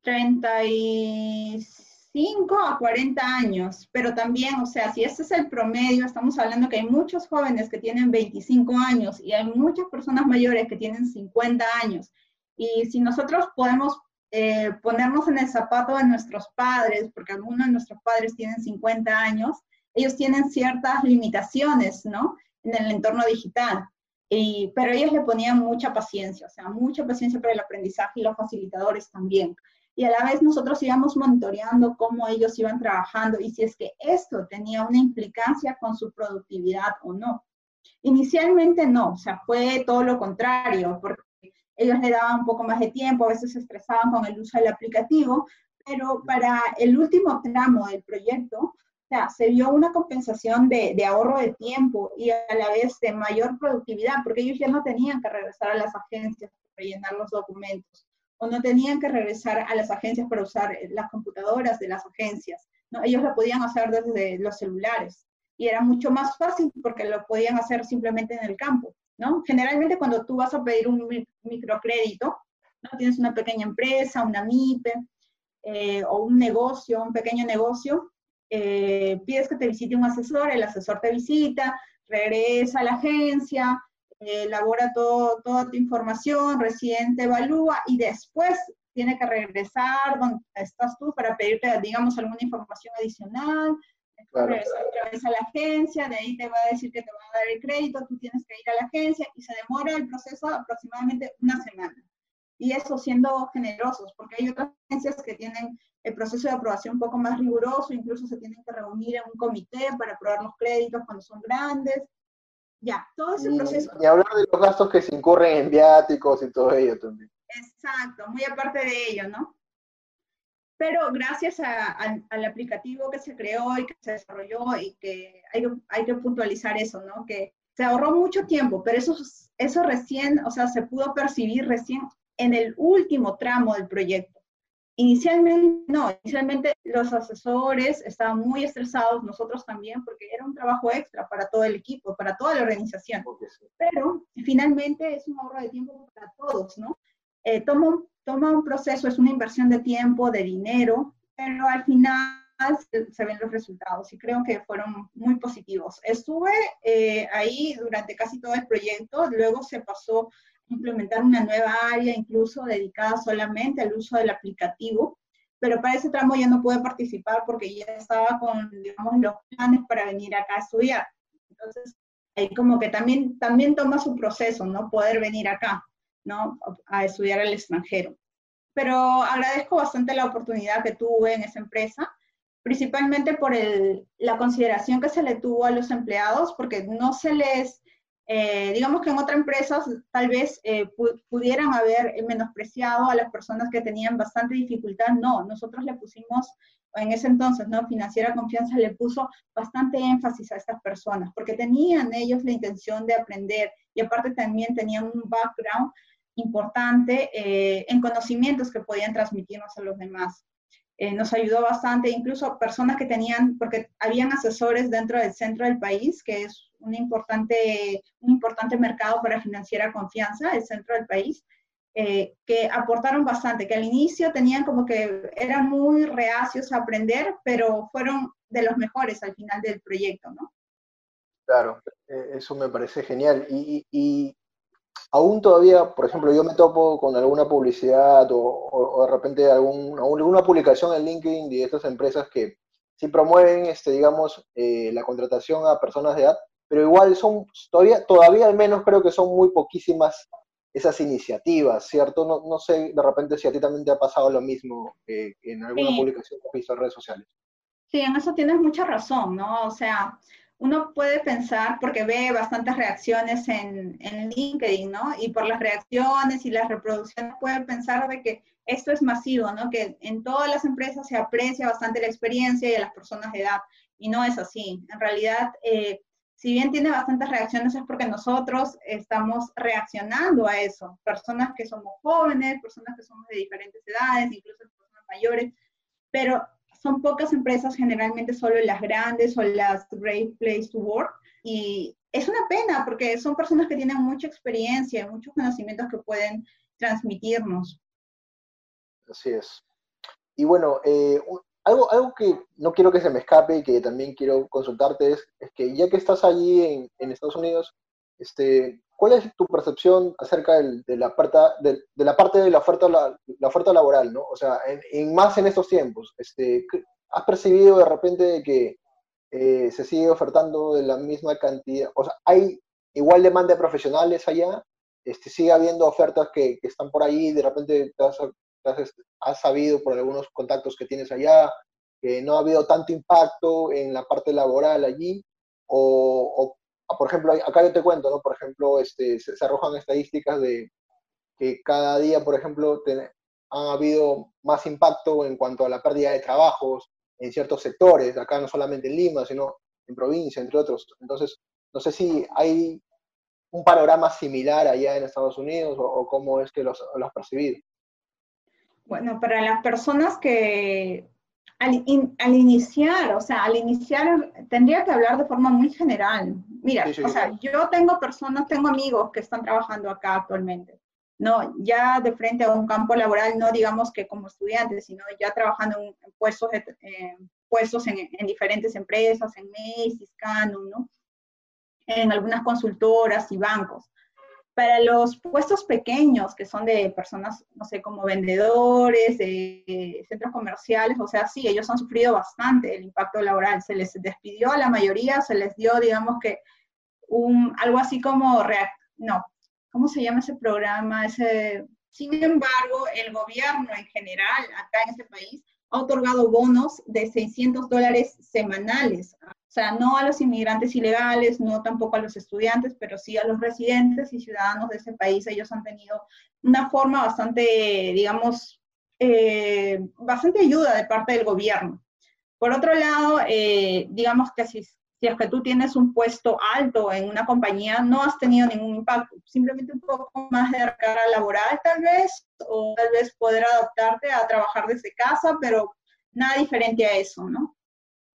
36 5 a 40 años, pero también, o sea, si ese es el promedio, estamos hablando que hay muchos jóvenes que tienen 25 años y hay muchas personas mayores que tienen 50 años. Y si nosotros podemos eh, ponernos en el zapato de nuestros padres, porque algunos de nuestros padres tienen 50 años, ellos tienen ciertas limitaciones, ¿no? En el entorno digital. Y, pero ellos le ponían mucha paciencia, o sea, mucha paciencia para el aprendizaje y los facilitadores también y a la vez nosotros íbamos monitoreando cómo ellos iban trabajando y si es que esto tenía una implicancia con su productividad o no. Inicialmente no, o sea, fue todo lo contrario, porque ellos le daban un poco más de tiempo, a veces se estresaban con el uso del aplicativo, pero para el último tramo del proyecto sea, se vio una compensación de, de, ahorro de tiempo y a la vez de mayor productividad, porque ellos ya no tenían que regresar a las agencias para rellenar los documentos, o no tenían que regresar a las agencias para usar las computadoras de las agencias, ¿no? Ellos lo podían hacer desde los celulares y era mucho más fácil porque lo podían hacer simplemente en el campo, ¿no? Generalmente cuando tú vas a pedir un microcrédito, ¿no? Tienes una pequeña empresa, una MIPE, eh, o un negocio, un pequeño negocio, eh, pides que te visite un asesor, el asesor te visita, regresa a la agencia, eh, elabora todo, toda tu información, recién te evalúa y después tiene que regresar donde estás tú para pedirte, digamos, alguna información adicional, claro. otra vez a la agencia, de ahí te va a decir que te va a dar el crédito, tú tienes que ir a la agencia y se demora el proceso aproximadamente una semana y eso siendo generosos, porque hay otras agencias que tienen el proceso de aprobación un poco más riguroso, incluso se tienen que reunir en un comité para aprobar los créditos cuando son grandes. Ya, todo ese proceso. Y hablar de los gastos que se incurren en viáticos y todo ello también. Exacto, muy aparte de ello, ¿no? Pero gracias al aplicativo que se creó y que se desarrolló y que hay, hay que puntualizar eso, ¿no? Que se ahorró mucho tiempo, pero eso, eso recién, o sea, se pudo percibir recién en el último tramo del proyecto. Inicialmente, no, inicialmente los asesores estaban muy estresados, nosotros también, porque era un trabajo extra para todo el equipo, para toda la organización. Pero finalmente es un ahorro de tiempo para todos, ¿no? Eh, toma, toma un proceso, es una inversión de tiempo, de dinero, pero al final se, ven los resultados y creo que fueron muy positivos. Estuve eh, ahí durante casi todo el proyecto, luego se pasó implementar una nueva área incluso dedicada solamente al uso del aplicativo, pero para ese tramo ya no pude participar porque ya estaba con, digamos, los planes para venir acá a estudiar. Entonces, ahí como que también, también toma su proceso, ¿no? Poder venir acá, ¿no? A estudiar al extranjero. Pero agradezco bastante la oportunidad que tuve en esa empresa, principalmente por el, la consideración que se le tuvo a los empleados, porque no se les eh, digamos que en otras empresas tal vez eh, pudieran haber menospreciado a las personas que tenían bastante dificultad. No, nosotros le pusimos, en ese entonces, ¿no? Financiera Confianza le puso bastante énfasis a estas personas, porque tenían ellos la intención de aprender y aparte también tenían un background importante eh, en conocimientos que podían transmitirnos a los demás. nos ayudó bastante, incluso personas que tenían, porque habían asesores dentro del centro del país, que es un importante, un importante mercado para financiera confianza, el centro del país, eh, que aportaron bastante, que al inicio tenían como que eran muy reacios a aprender, pero fueron de los mejores al final del proyecto, ¿no? Claro, e, eso me parece genial. Y, y, aún todavía, por ejemplo, yo me topo con alguna publicidad o, de repente algún, alguna publicación en LinkedIn de estas empresas que sí promueven, este, digamos, eh, la contratación a personas de edad, pero igual son, todavía, todavía al menos creo que son muy poquísimas esas iniciativas, ¿cierto? No, no sé de repente si a ti también te ha pasado lo mismo eh, en alguna publicación que has visto en redes sociales. Sí, en eso tienes mucha razón, ¿no? O sea, uno puede pensar, porque ve bastantes reacciones en, en, LinkedIn, ¿no? Y por las reacciones y las reproducciones puede pensar de que esto es masivo, ¿no? Que en todas las empresas se aprecia bastante la experiencia y a las personas de edad. Y no es así. En realidad, eh, si bien tiene bastantes reacciones es porque nosotros estamos reaccionando a eso. Personas que somos jóvenes, personas que somos de diferentes edades, incluso personas mayores, pero son pocas empresas, generalmente solo las grandes o las Great Place to Work. Y es una pena porque son personas que tienen mucha experiencia, muchos conocimientos que pueden transmitirnos. Así es. Y bueno, eh, algo, algo que no quiero que se me escape y que también quiero consultarte es, es que ya que estás allí en, en, Estados Unidos, este, ¿cuál es tu percepción acerca del, de, la parte, de, de, la parte de la oferta, la, la oferta laboral, ¿no? O sea, en, en, más en estos tiempos, este, ¿has percibido de repente que eh, se sigue ofertando de la misma cantidad? O sea, ¿hay igual demanda de profesionales allá? Este, ¿Sigue habiendo ofertas que, que están por ahí de repente te vas a, has, sabido por algunos contactos que tienes allá que no ha habido tanto impacto en la parte laboral allí? O, ah, por ejemplo, acá yo te cuento, ¿no? Por ejemplo, este, se, arrojan estadísticas de que cada día, por ejemplo, ha habido más impacto en cuanto a la pérdida de trabajos, en ciertos sectores, acá no solamente en Lima, sino en provincia, entre otros. Entonces, no sé si hay un panorama similar allá en Estados Unidos o, cómo es que los, los has percibido. Bueno, para las personas que al, al, iniciar, o sea, al iniciar tendría que hablar de forma muy general. Mira, o sea, yo tengo personas, tengo amigos que están trabajando acá actualmente. No, ya de frente a un campo laboral, no digamos que como estudiantes, sino ya trabajando en, puestos, puestos en, en, diferentes empresas, en Macy's, Canon, ¿no? En algunas consultoras y bancos para los puestos pequeños, que son de personas, no sé, como vendedores, de centros comerciales, o sea, sí, ellos han sufrido bastante el impacto laboral. Se les despidió a la mayoría, se les dio, digamos que, un, algo así como, no, ¿cómo se llama ese programa? Sin embargo, el gobierno en general, acá en este país, ha otorgado bonos de 600 dólares semanales o sea, no a los inmigrantes ilegales, no tampoco a los estudiantes, pero sí a los residentes y ciudadanos de ese país. Ellos han tenido una forma bastante, digamos, eh, bastante ayuda de parte del gobierno. Por otro lado, eh, digamos que si, si es que tú tienes un puesto alto en una compañía, no has tenido ningún impacto, simplemente un poco más de carga laboral tal vez, o tal vez poder adaptarte a trabajar desde casa, pero nada diferente a eso, ¿no?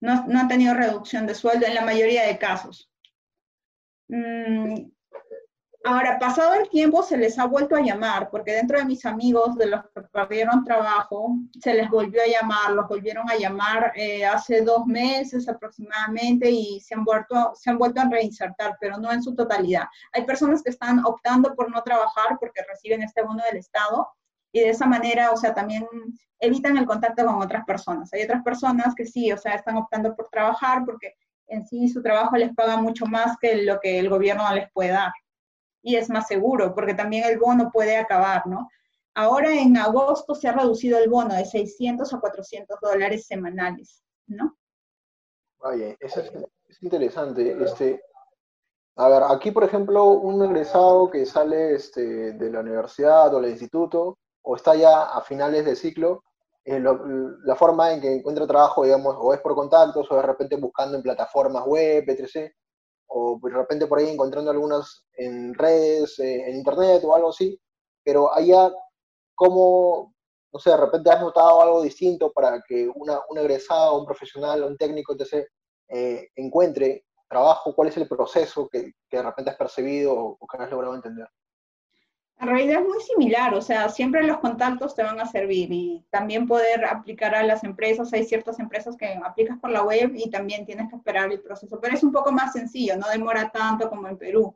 No, no han tenido reducción de sueldo en la mayoría de casos. Mm, ahora, pasado el tiempo, se les ha vuelto a llamar, porque dentro de mis amigos, de los que perdieron trabajo, se les volvió a llamar, los volvieron a llamar eh, hace dos meses aproximadamente y se han, vuelto, se han vuelto a reinsertar, pero no en su totalidad. Hay personas que están optando por no trabajar porque reciben este bono del Estado y de esa manera, o sea, también evitan el contacto con otras personas. Hay otras personas que sí, o sea, están optando por trabajar porque en sí su trabajo les paga mucho más que lo que el gobierno les puede dar. Y es más seguro, porque también el bono puede acabar, ¿no? Ahora en agosto se ha reducido el bono de 600 a 400 dólares semanales, ¿no? Oye, eso es, es interesante. Este, a ver, aquí, por ejemplo, un egresado que sale este, de la universidad o del instituto o está ya a finales de ciclo, eh, la forma en que encuentra trabajo, digamos, o es por contactos, o de repente buscando en plataformas web, etc., o de repente por ahí encontrando algunas en redes, eh, en internet o algo así, pero allá, ¿cómo, no sé, de repente has notado algo distinto para que un egresado, un profesional, un técnico, etc., eh, encuentre trabajo? ¿Cuál es el proceso que, que de repente has percibido o, o que has logrado entender? En realidad es muy similar, o sea, siempre los contactos te van a servir y también poder aplicar a las empresas. Hay ciertas empresas que aplicas por la web y también tienes que esperar el proceso, pero es un poco más sencillo, no demora tanto como en Perú.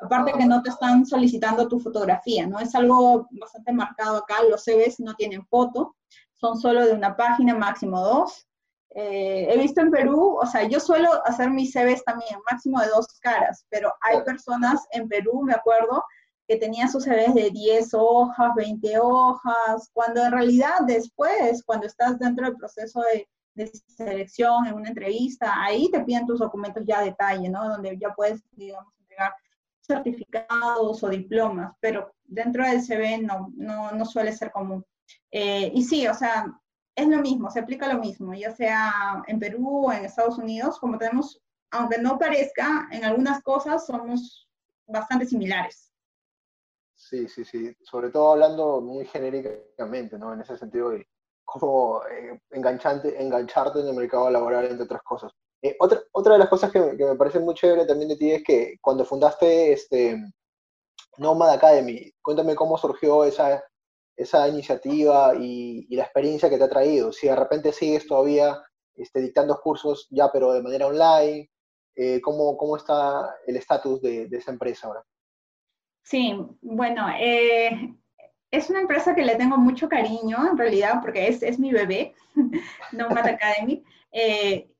Aparte que no te están solicitando tu fotografía, ¿no? Es algo bastante marcado acá, los CVs no tienen foto, son solo de una página, máximo dos. Eh, he visto en Perú, o sea, yo suelo hacer mis CVs también, máximo de dos caras, pero hay personas en Perú, me acuerdo, que tenía sus CVs de 10 hojas, 20 hojas, cuando en realidad después, cuando estás dentro del proceso de, selección, en una entrevista, ahí te piden tus documentos ya a detalle, ¿no? Donde ya puedes, digamos, entregar certificados o diplomas, pero dentro del CV no, no, no suele ser común. Eh, y sí, o sea, es lo mismo, se aplica lo mismo, ya sea en Perú o en Estados Unidos, como tenemos, aunque no parezca, en algunas cosas somos bastante similares. Sí, sí, sí. Sobre todo hablando muy genéricamente, ¿no? En ese sentido de cómo eh, enganchante, engancharte en el mercado laboral, entre otras cosas. Eh, otra, otra de las cosas que, me parece muy chévere también de ti es que cuando fundaste este Nomad Academy, cuéntame cómo surgió esa, esa iniciativa y, la experiencia que te ha traído. Si de repente sigues todavía este, dictando cursos ya, pero de manera online, eh, ¿cómo, ¿cómo, está el estatus de, de esa empresa ahora? Sí, bueno, eh, es una empresa que le tengo mucho cariño en realidad porque es, es mi bebé, <laughs> Nomad Academy. Eh,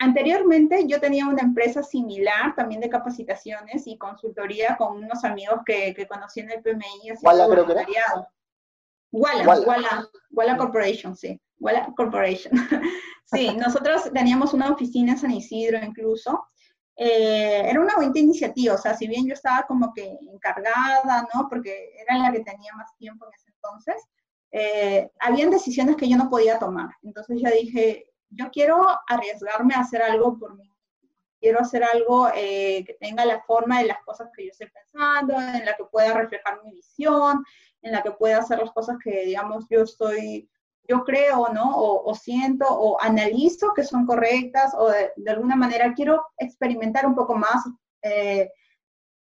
anteriormente yo tenía una empresa similar también de capacitaciones y consultoría con unos amigos que, que conocí en el PMI. Walla creo que Walla, Walla, Walla Corporation, sí. Walla Corporation. <laughs> sí, nosotros teníamos una oficina en San Isidro incluso eh, era una buena iniciativa, o sea, si bien yo estaba como que encargada, ¿no? Porque era la que tenía más tiempo en ese entonces, eh, habían decisiones que yo no podía tomar. Entonces yo dije, yo quiero arriesgarme a hacer algo por mí. Quiero hacer algo eh, que tenga la forma de las cosas que yo estoy pensando, en la que pueda reflejar mi visión, en la que pueda hacer las cosas que, digamos, yo estoy, yo creo, ¿no? O, siento, o analizo que son correctas, o de, alguna manera quiero experimentar un poco más, eh,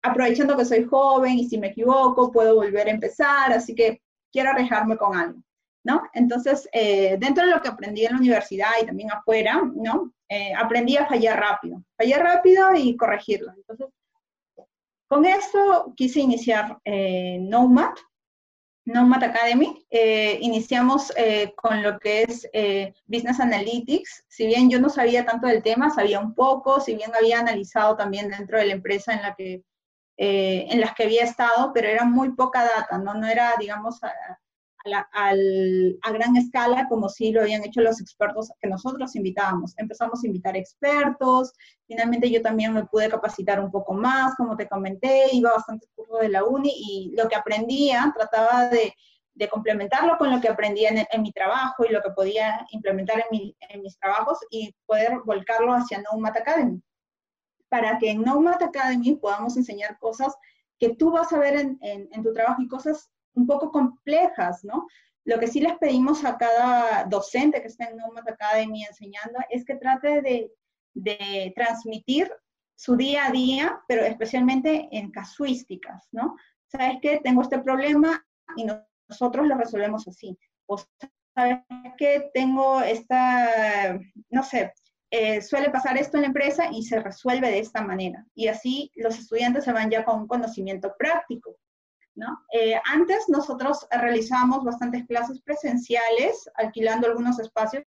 aprovechando que soy joven y si me equivoco puedo volver a empezar, así que quiero arriesgarme con algo. ¿no? Entonces, eh, dentro de lo que aprendí en la universidad y también afuera, ¿no? Eh, aprendí a fallar rápido, fallar rápido y corregirlo. Entonces, con esto quise iniciar eh, Nomad, Nomad Academy. Eh, iniciamos con lo que es Business Analytics. Si bien yo no sabía tanto del tema, sabía un poco, si bien había analizado también dentro de la empresa en la que en las que había estado, pero era muy poca data, ¿no? No era, digamos, gran escala como si lo habían hecho los expertos que nosotros invitábamos. Empezamos a invitar expertos, finalmente yo también me pude capacitar un poco más, como te comenté, iba bastante curso de la uni y lo que aprendía trataba de, complementarlo con lo que aprendía en, mi trabajo y lo que podía implementar en, mis trabajos y poder volcarlo hacia Nomad Academy. Para que en Nomad Academy podamos enseñar cosas que tú vas a ver en, en tu trabajo y cosas un poco complejas, ¿no? Lo que sí les pedimos a cada docente que esté en Nomad Academy enseñando es que trate de, de transmitir su día a día, pero especialmente en casuísticas, ¿no? ¿Sabes qué? Tengo este problema y nosotros lo resolvemos así. O ¿sabes qué? Tengo esta, no sé, eh, suele pasar esto en la empresa y se resuelve de esta manera. Y así los estudiantes se van ya con un conocimiento práctico. Eh, antes nosotros realizábamos bastantes clases presenciales, alquilando algunos espacios,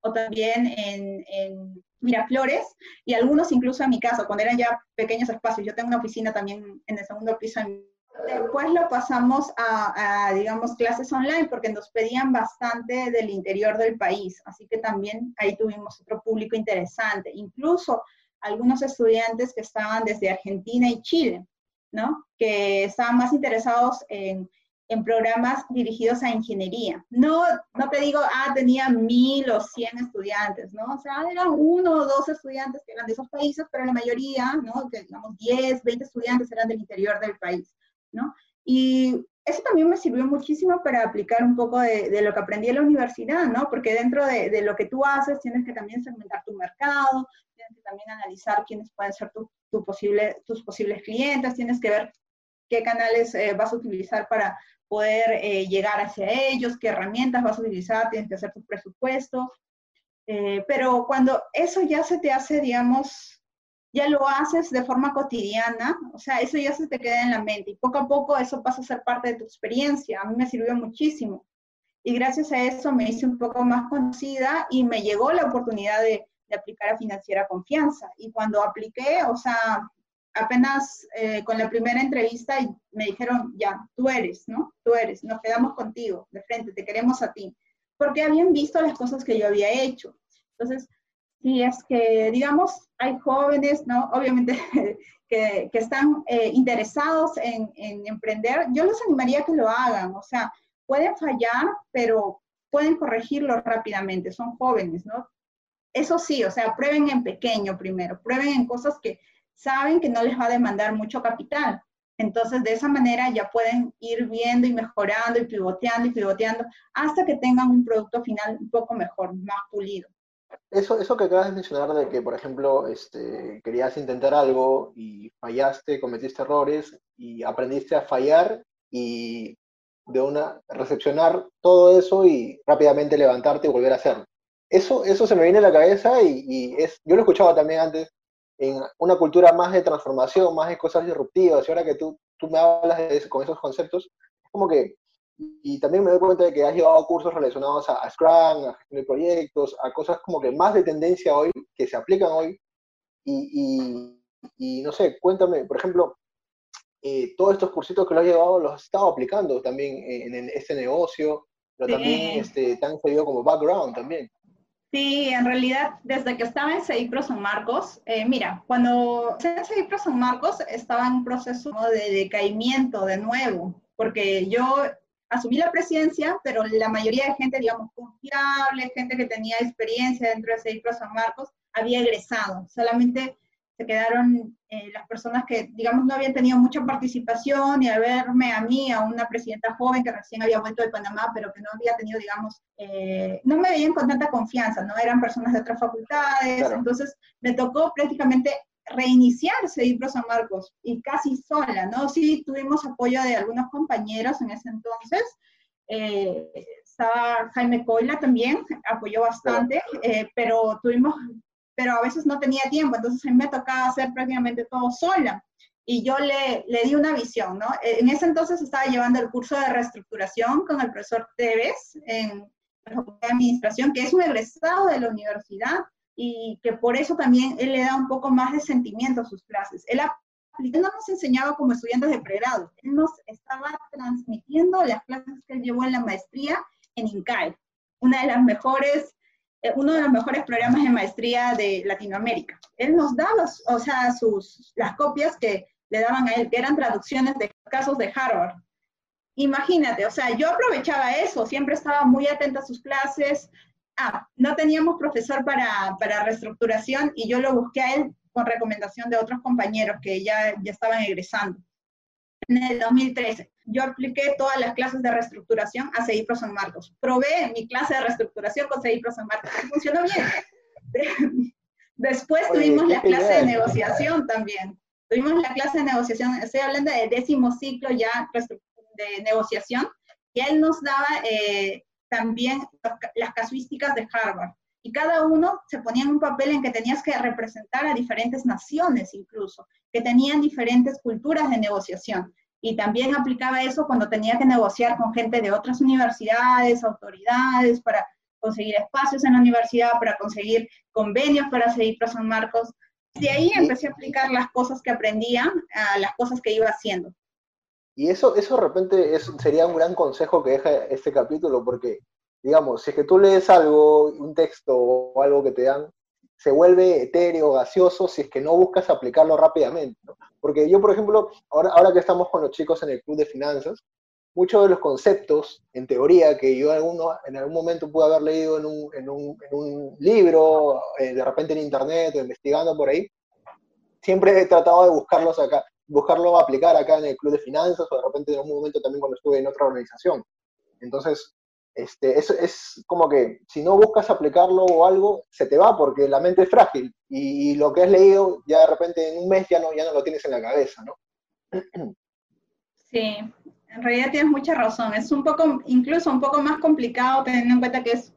o también en, Miraflores, y algunos incluso en mi casa, cuando eran ya pequeños espacios. Yo tengo una oficina también en el segundo piso. Después lo pasamos a, digamos, clases online porque nos pedían bastante del interior del país, así que también ahí tuvimos otro público interesante, incluso algunos estudiantes que estaban desde Argentina y Chile. Que estaban más interesados en, programas dirigidos a ingeniería. No, no te digo, ah, tenía mil o cien estudiantes, ¿no? O sea, eran uno o dos estudiantes que eran de esos países, pero la mayoría, ¿no? Que digamos 10, 20 estudiantes eran del interior del país, ¿no? Y eso también me sirvió muchísimo para aplicar un poco de, lo que aprendí en la universidad, ¿no? Porque dentro de, de, lo que tú haces tienes que también segmentar tu mercado, tienes que también analizar quiénes pueden ser tu, tus posibles clientes, tienes que ver qué canales eh, vas a utilizar para poder eh, llegar hacia ellos, qué herramientas vas a utilizar, tienes que hacer tu presupuesto. Eh, pero cuando eso ya se te hace, digamos, ya lo haces de forma cotidiana, o sea, eso ya se te queda en la mente y poco a poco eso pasa a ser parte de tu experiencia. A mí me sirvió muchísimo. Y gracias a eso me hice un poco más conocida y me llegó la oportunidad de, de aplicar a Financiera Confianza. Y cuando apliqué, o sea, apenas eh, con la primera entrevista me dijeron, ya, tú eres, ¿no? Tú eres, nos quedamos contigo, de frente, te queremos a ti. Porque habían visto las cosas que yo había hecho. Entonces, si es que, digamos, hay jóvenes, ¿no? Obviamente <laughs> que, que están eh, interesados en, en emprender, yo los animaría a que lo hagan. O sea, pueden fallar, pero pueden corregirlo rápidamente, son jóvenes, ¿no? Eso sí, o sea, prueben en pequeño primero, prueben en cosas que saben que no les va a demandar mucho capital. Entonces, de esa manera ya pueden ir viendo y mejorando y pivoteando y pivoteando hasta que tengan un producto final un poco mejor, más pulido. Eso, eso que acabas de mencionar de que, por ejemplo, este, querías intentar algo y fallaste, cometiste errores y aprendiste a fallar y de una recepcionar todo eso y rápidamente levantarte y volver a hacerlo eso, eso se me viene a la cabeza y, es, yo lo escuchaba también antes en una cultura más de transformación, más de cosas disruptivas, y ahora que tú, tú me hablas de con esos conceptos, como que, y también me doy cuenta de que has llevado cursos relacionados a, Scrum, a gestión de proyectos, a cosas como que más de tendencia hoy, que se aplican hoy, y, y, no sé, cuéntame, por ejemplo, eh, todos estos cursitos que lo has llevado los has estado aplicando también en, este negocio, pero también este, te han servido como background también. Sí, en realidad, desde que estaba en CEIPRO San Marcos, eh, mira, cuando en CEIPRO San Marcos estaba en un proceso de decaimiento de nuevo, porque yo asumí la presidencia, pero la mayoría de gente, digamos, confiable, gente que tenía experiencia dentro de CEIPRO San Marcos, había egresado. Solamente se quedaron eh, las personas que, digamos, no habían tenido mucha participación y a verme a mí, a una presidenta joven que recién había vuelto de Panamá, pero que no había tenido, digamos, eh, no me veían con tanta confianza, ¿no? Eran personas de otras facultades, entonces me tocó prácticamente reiniciar CEIPRO San Marcos y casi sola, ¿no? Sí tuvimos apoyo de algunos compañeros en ese entonces, eh, estaba Jaime Coila también, apoyó bastante, pero tuvimos pero a veces no tenía tiempo, entonces a mí me tocaba hacer prácticamente todo sola. Y yo le, le di una visión, ¿no? En ese entonces estaba llevando el curso de reestructuración con el profesor Tevez en la Administración, que es un egresado de la universidad y que por eso también él le da un poco más de sentimiento a sus clases. Él, no nos enseñaba como estudiantes de pregrado, él nos estaba transmitiendo las clases que él llevó en la maestría en INCAE, una de las mejores eh, uno de los mejores programas de maestría de Latinoamérica. Él nos daba, o sea, sus, las copias que le daban a él, que eran traducciones de casos de Harvard. Imagínate, o sea, yo aprovechaba eso, siempre estaba muy atenta a sus clases. Ah, no teníamos profesor para, para reestructuración y yo lo busqué a él con recomendación de otros compañeros que ya, ya estaban egresando en el 2013. Yo apliqué todas las clases de reestructuración a CEIPRO San Marcos. Probé mi clase de reestructuración con CEIPRO San Marcos y funcionó bien. <laughs> Después tuvimos la clase de negociación también. Tuvimos la clase de negociación, estoy hablando de décimo ciclo ya de negociación, que él nos daba eh, también las casuísticas de Harvard. Y cada uno se ponía en un papel en que tenías que representar a diferentes naciones incluso, que tenían diferentes culturas de negociación. Y también aplicaba eso cuando tenía que negociar con gente de otras universidades, autoridades, para conseguir espacios en la universidad, para conseguir convenios para seguir para San Marcos. De ahí empecé a aplicar las cosas que aprendía las cosas que iba haciendo. Y eso, eso de repente es, sería un gran consejo que deja este capítulo, porque, digamos, si es que tú lees algo, un texto o algo que te dan, se vuelve etéreo, gaseoso, si es que no buscas aplicarlo rápidamente. ¿no? Porque yo, por ejemplo, ahora, ahora que estamos con los chicos en el club de finanzas, muchos de los conceptos, en teoría, que yo alguno, en algún momento pude haber leído en un, en un, en un libro, eh, de repente en internet, o investigando por ahí, siempre he tratado de buscarlos acá, buscarlo aplicar acá en el club de finanzas, o de repente en algún momento también cuando estuve en otra organización. Entonces, este, es, es, como que si no buscas aplicarlo o algo, se te va porque la mente es frágil y, lo que has leído ya de repente en un mes ya no, ya no lo tienes en la cabeza, ¿no? Sí, en realidad tienes mucha razón. Es un poco, incluso un poco más complicado teniendo en cuenta que es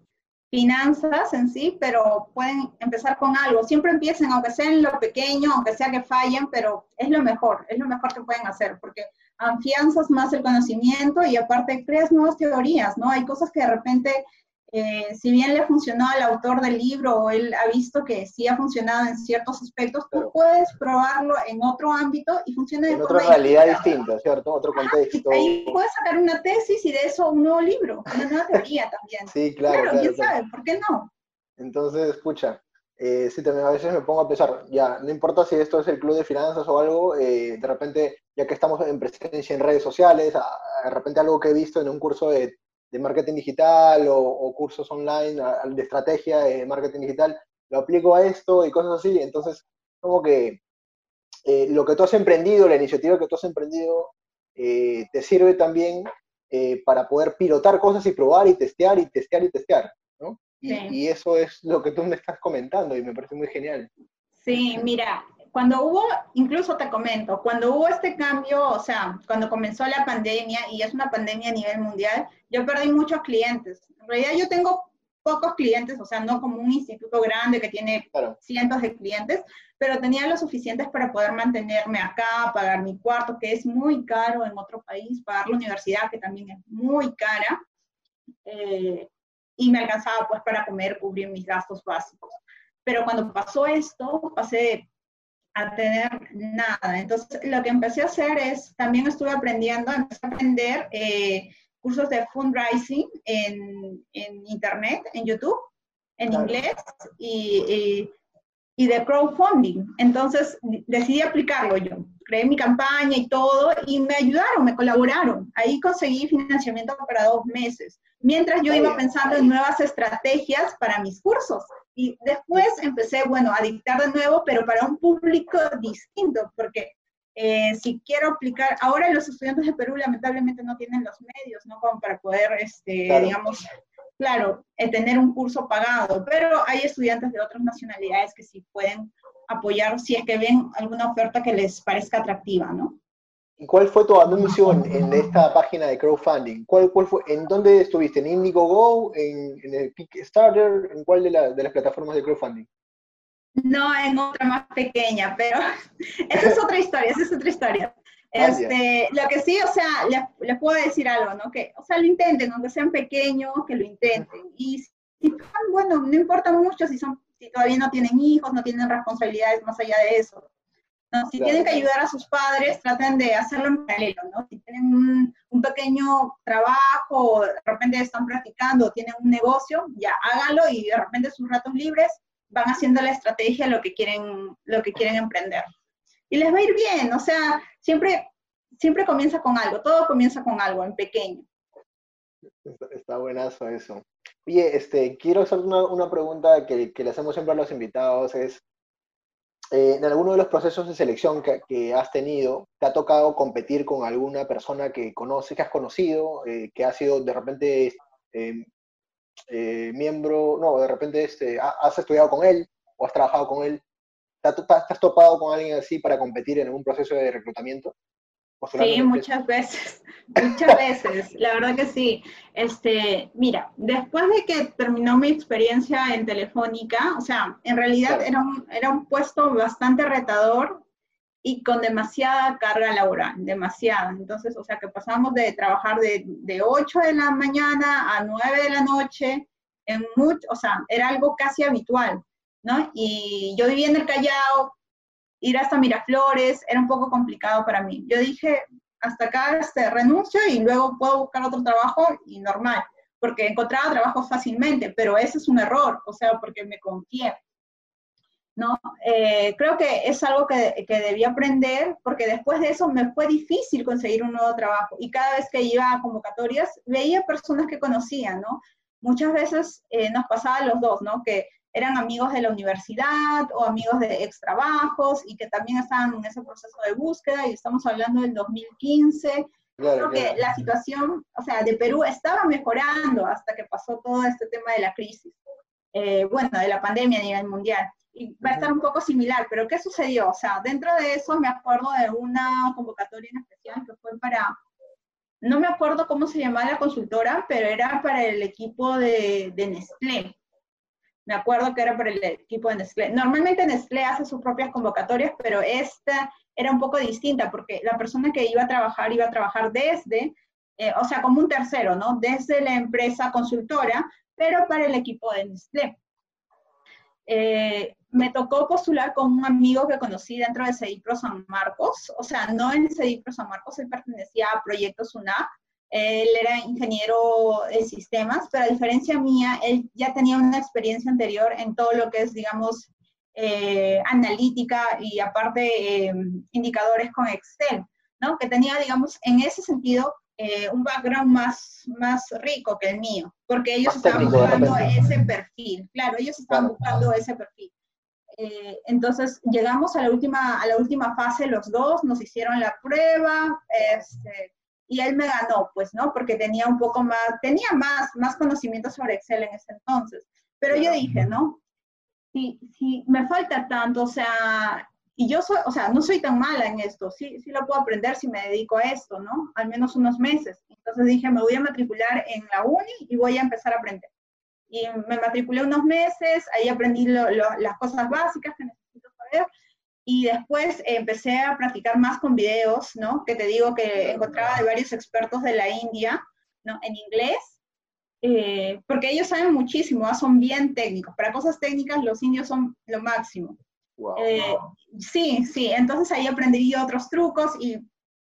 finanzas en sí, pero pueden empezar con algo. Siempre empiecen, aunque sea en lo pequeño, aunque sea que fallen, pero es lo mejor, es lo mejor que pueden hacer, porque afianzas más el conocimiento y aparte creas nuevas teorías, ¿no? Hay cosas que de repente, eh, si bien le funcionó al autor del libro o él ha visto que sí ha funcionado en ciertos aspectos, tú puedes probarlo en otro ámbito y funciona de en otra realidad distinta, ¿cierto? Otro contexto. ahí puedes sacar una tesis y de eso un nuevo libro, una nueva teoría también. sí, claro. Claro, quién sabe, ¿por qué no? Entonces, escucha, eh, sí, también a veces me pongo a pensar, ya, no importa si esto es el club de finanzas o algo, eh, de repente, ya que estamos en presencia en redes sociales, de repente algo que he visto en un curso de, marketing digital o, cursos online de estrategia de marketing digital, lo aplico a esto y cosas así, entonces, como que eh, lo que tú has emprendido, la iniciativa que tú has emprendido, te sirve también para poder pilotar cosas y probar y testear y testear y testear, ¿no? Y, eso es lo que tú me estás comentando y me parece muy genial. Sí, mira, cuando hubo, incluso te comento, cuando hubo este cambio, o sea, cuando comenzó la pandemia, y es una pandemia a nivel mundial, yo perdí muchos clientes. En realidad yo tengo pocos clientes, o sea, no como un instituto grande que tiene cientos de clientes, pero tenía lo suficientes para poder mantenerme acá, pagar mi cuarto, que es muy caro en otro país, pagar la universidad, que también es muy cara. Eh, y me alcanzaba pues para comer, cubrir mis gastos básicos. Pero cuando pasó esto, pasé a tener nada. Entonces, lo que empecé a hacer es, también estuve aprendiendo, empecé a aprender eh, cursos de fundraising en, en, Internet, en YouTube, en inglés, y, y de crowdfunding. Entonces decidí aplicarlo yo. Creé mi campaña y todo y me ayudaron, me colaboraron. Ahí conseguí financiamiento para dos meses, mientras yo iba pensando en nuevas estrategias para mis cursos. Y después empecé, bueno, a dictar de nuevo, pero para un público distinto, porque eh, si quiero aplicar, ahora los estudiantes de Perú lamentablemente no tienen los medios, ¿no? Como para poder, este, digamos, claro, eh, tener un curso pagado, pero hay estudiantes de otras nacionalidades que sí pueden apoyar si es que ven alguna oferta que les parezca atractiva, ¿no? ¿Y cuál fue tu anuncio en, esta página de crowdfunding? ¿Cuál, cuál fue, ¿En dónde estuviste? ¿En Indiegogo? ¿En, en el Kickstarter? ¿En cuál de, de las plataformas de crowdfunding? No, en otra más pequeña, pero <laughs> esa es otra historia, esa es otra historia. Este, lo que sí, o sea, les, puedo decir algo, ¿no? Que, o sea, lo intenten, aunque sean pequeños, que lo intenten. Y si, bueno, no importa mucho si son, si todavía no tienen hijos, no tienen responsabilidades más allá de eso. ¿no? Si tienen que ayudar a sus padres, traten de hacerlo en paralelo, ¿no? Si tienen un, un pequeño trabajo, de repente están practicando, tienen un negocio, ya háganlo y de repente sus ratos libres van haciendo la estrategia lo que quieren, lo que quieren emprender. Y les va a ir bien, o sea, siempre, siempre comienza con algo, todo comienza con algo en pequeño. Está buenazo eso. Oye, este, quiero hacer una, una pregunta que, que, le hacemos siempre a los invitados, es, eh, en alguno de los procesos de selección que, que, has tenido, ¿te ha tocado competir con alguna persona que conoces, que has conocido, eh, que ha sido de repente eh, eh, miembro, no, de repente este, has estudiado con él o has trabajado con él, ¿te has topado con alguien así para competir en un proceso de reclutamiento? Sí, muchas veces, <laughs> muchas veces, la verdad que sí. Este, mira, después de que terminó mi experiencia en Telefónica, o sea, en realidad era, un, era un puesto bastante retador y con demasiada carga laboral, demasiada. Entonces, o sea, que pasamos de trabajar de, de 8 de la mañana a 9 de la noche, en mucho, o sea, era algo casi habitual, ¿no? Y yo vivía en el Callao, ir hasta Miraflores era un poco complicado para mí. Yo dije, hasta acá este, renuncio y luego puedo buscar otro trabajo y normal, porque encontraba trabajo fácilmente, pero ese es un error, o sea, porque me confié. ¿no? Eh, creo que es algo que, que, debí aprender porque después de eso me fue difícil conseguir un nuevo trabajo y cada vez que iba a convocatorias veía personas que conocía, ¿no? Muchas veces eh, nos pasaba los dos, ¿no? Que eran amigos de la universidad o amigos de ex trabajos y que también estaban en ese proceso de búsqueda y estamos hablando del 2015. Creo que la situación, o sea, de Perú estaba mejorando hasta que pasó todo este tema de la crisis, eh, bueno, de la pandemia a nivel mundial y va a estar un poco similar, pero ¿qué sucedió? O sea, dentro de eso me acuerdo de una convocatoria en especial que fue para, no me acuerdo cómo se llamaba la consultora, pero era para el equipo de, de Nestlé. Me acuerdo que era para el equipo de Nestlé. Normalmente Nestlé hace sus propias convocatorias, pero esta era un poco distinta porque la persona que iba a trabajar iba a trabajar desde, eh, o sea, como un tercero, ¿no? Desde la empresa consultora, pero para el equipo de Nestlé. Eh, me tocó postular con un amigo que conocí dentro de CEDIPRO San Marcos, o sea, no en CEDIPRO San Marcos, él pertenecía a Proyectos UNAP, él era ingeniero de sistemas, pero a diferencia mía, él ya tenía una experiencia anterior en todo lo que es, digamos, eh, analítica y aparte eh, indicadores con Excel, ¿no? Que tenía, digamos, en ese sentido, eh, un background más, más rico que el mío, porque ellos estaban buscando ese perfil, claro, ellos estaban buscando ese perfil. Eh, entonces llegamos a la, última, a la última fase los dos, nos hicieron la prueba, este, y él me ganó, pues, ¿no? Porque tenía un poco más, tenía más, más conocimiento sobre Excel en ese entonces. Pero yo dije, ¿no? Si, si me falta tanto, o sea, y yo soy, o sea, no soy tan mala en esto, sí, sí lo puedo aprender si me dedico a esto, ¿no? Al menos unos meses. Entonces dije, me voy a matricular en la uni y voy a empezar a aprender. Y me matriculé unos meses, ahí aprendí las cosas básicas que necesito saber. Y después empecé a practicar más con videos, ¿no? Que te digo que encontraba de varios expertos de la India, ¿no? En inglés, eh, porque ellos saben muchísimo, ¿ah? son bien técnicos. Para cosas técnicas los indios son lo máximo. Eh, sí, sí, entonces ahí aprendí otros trucos y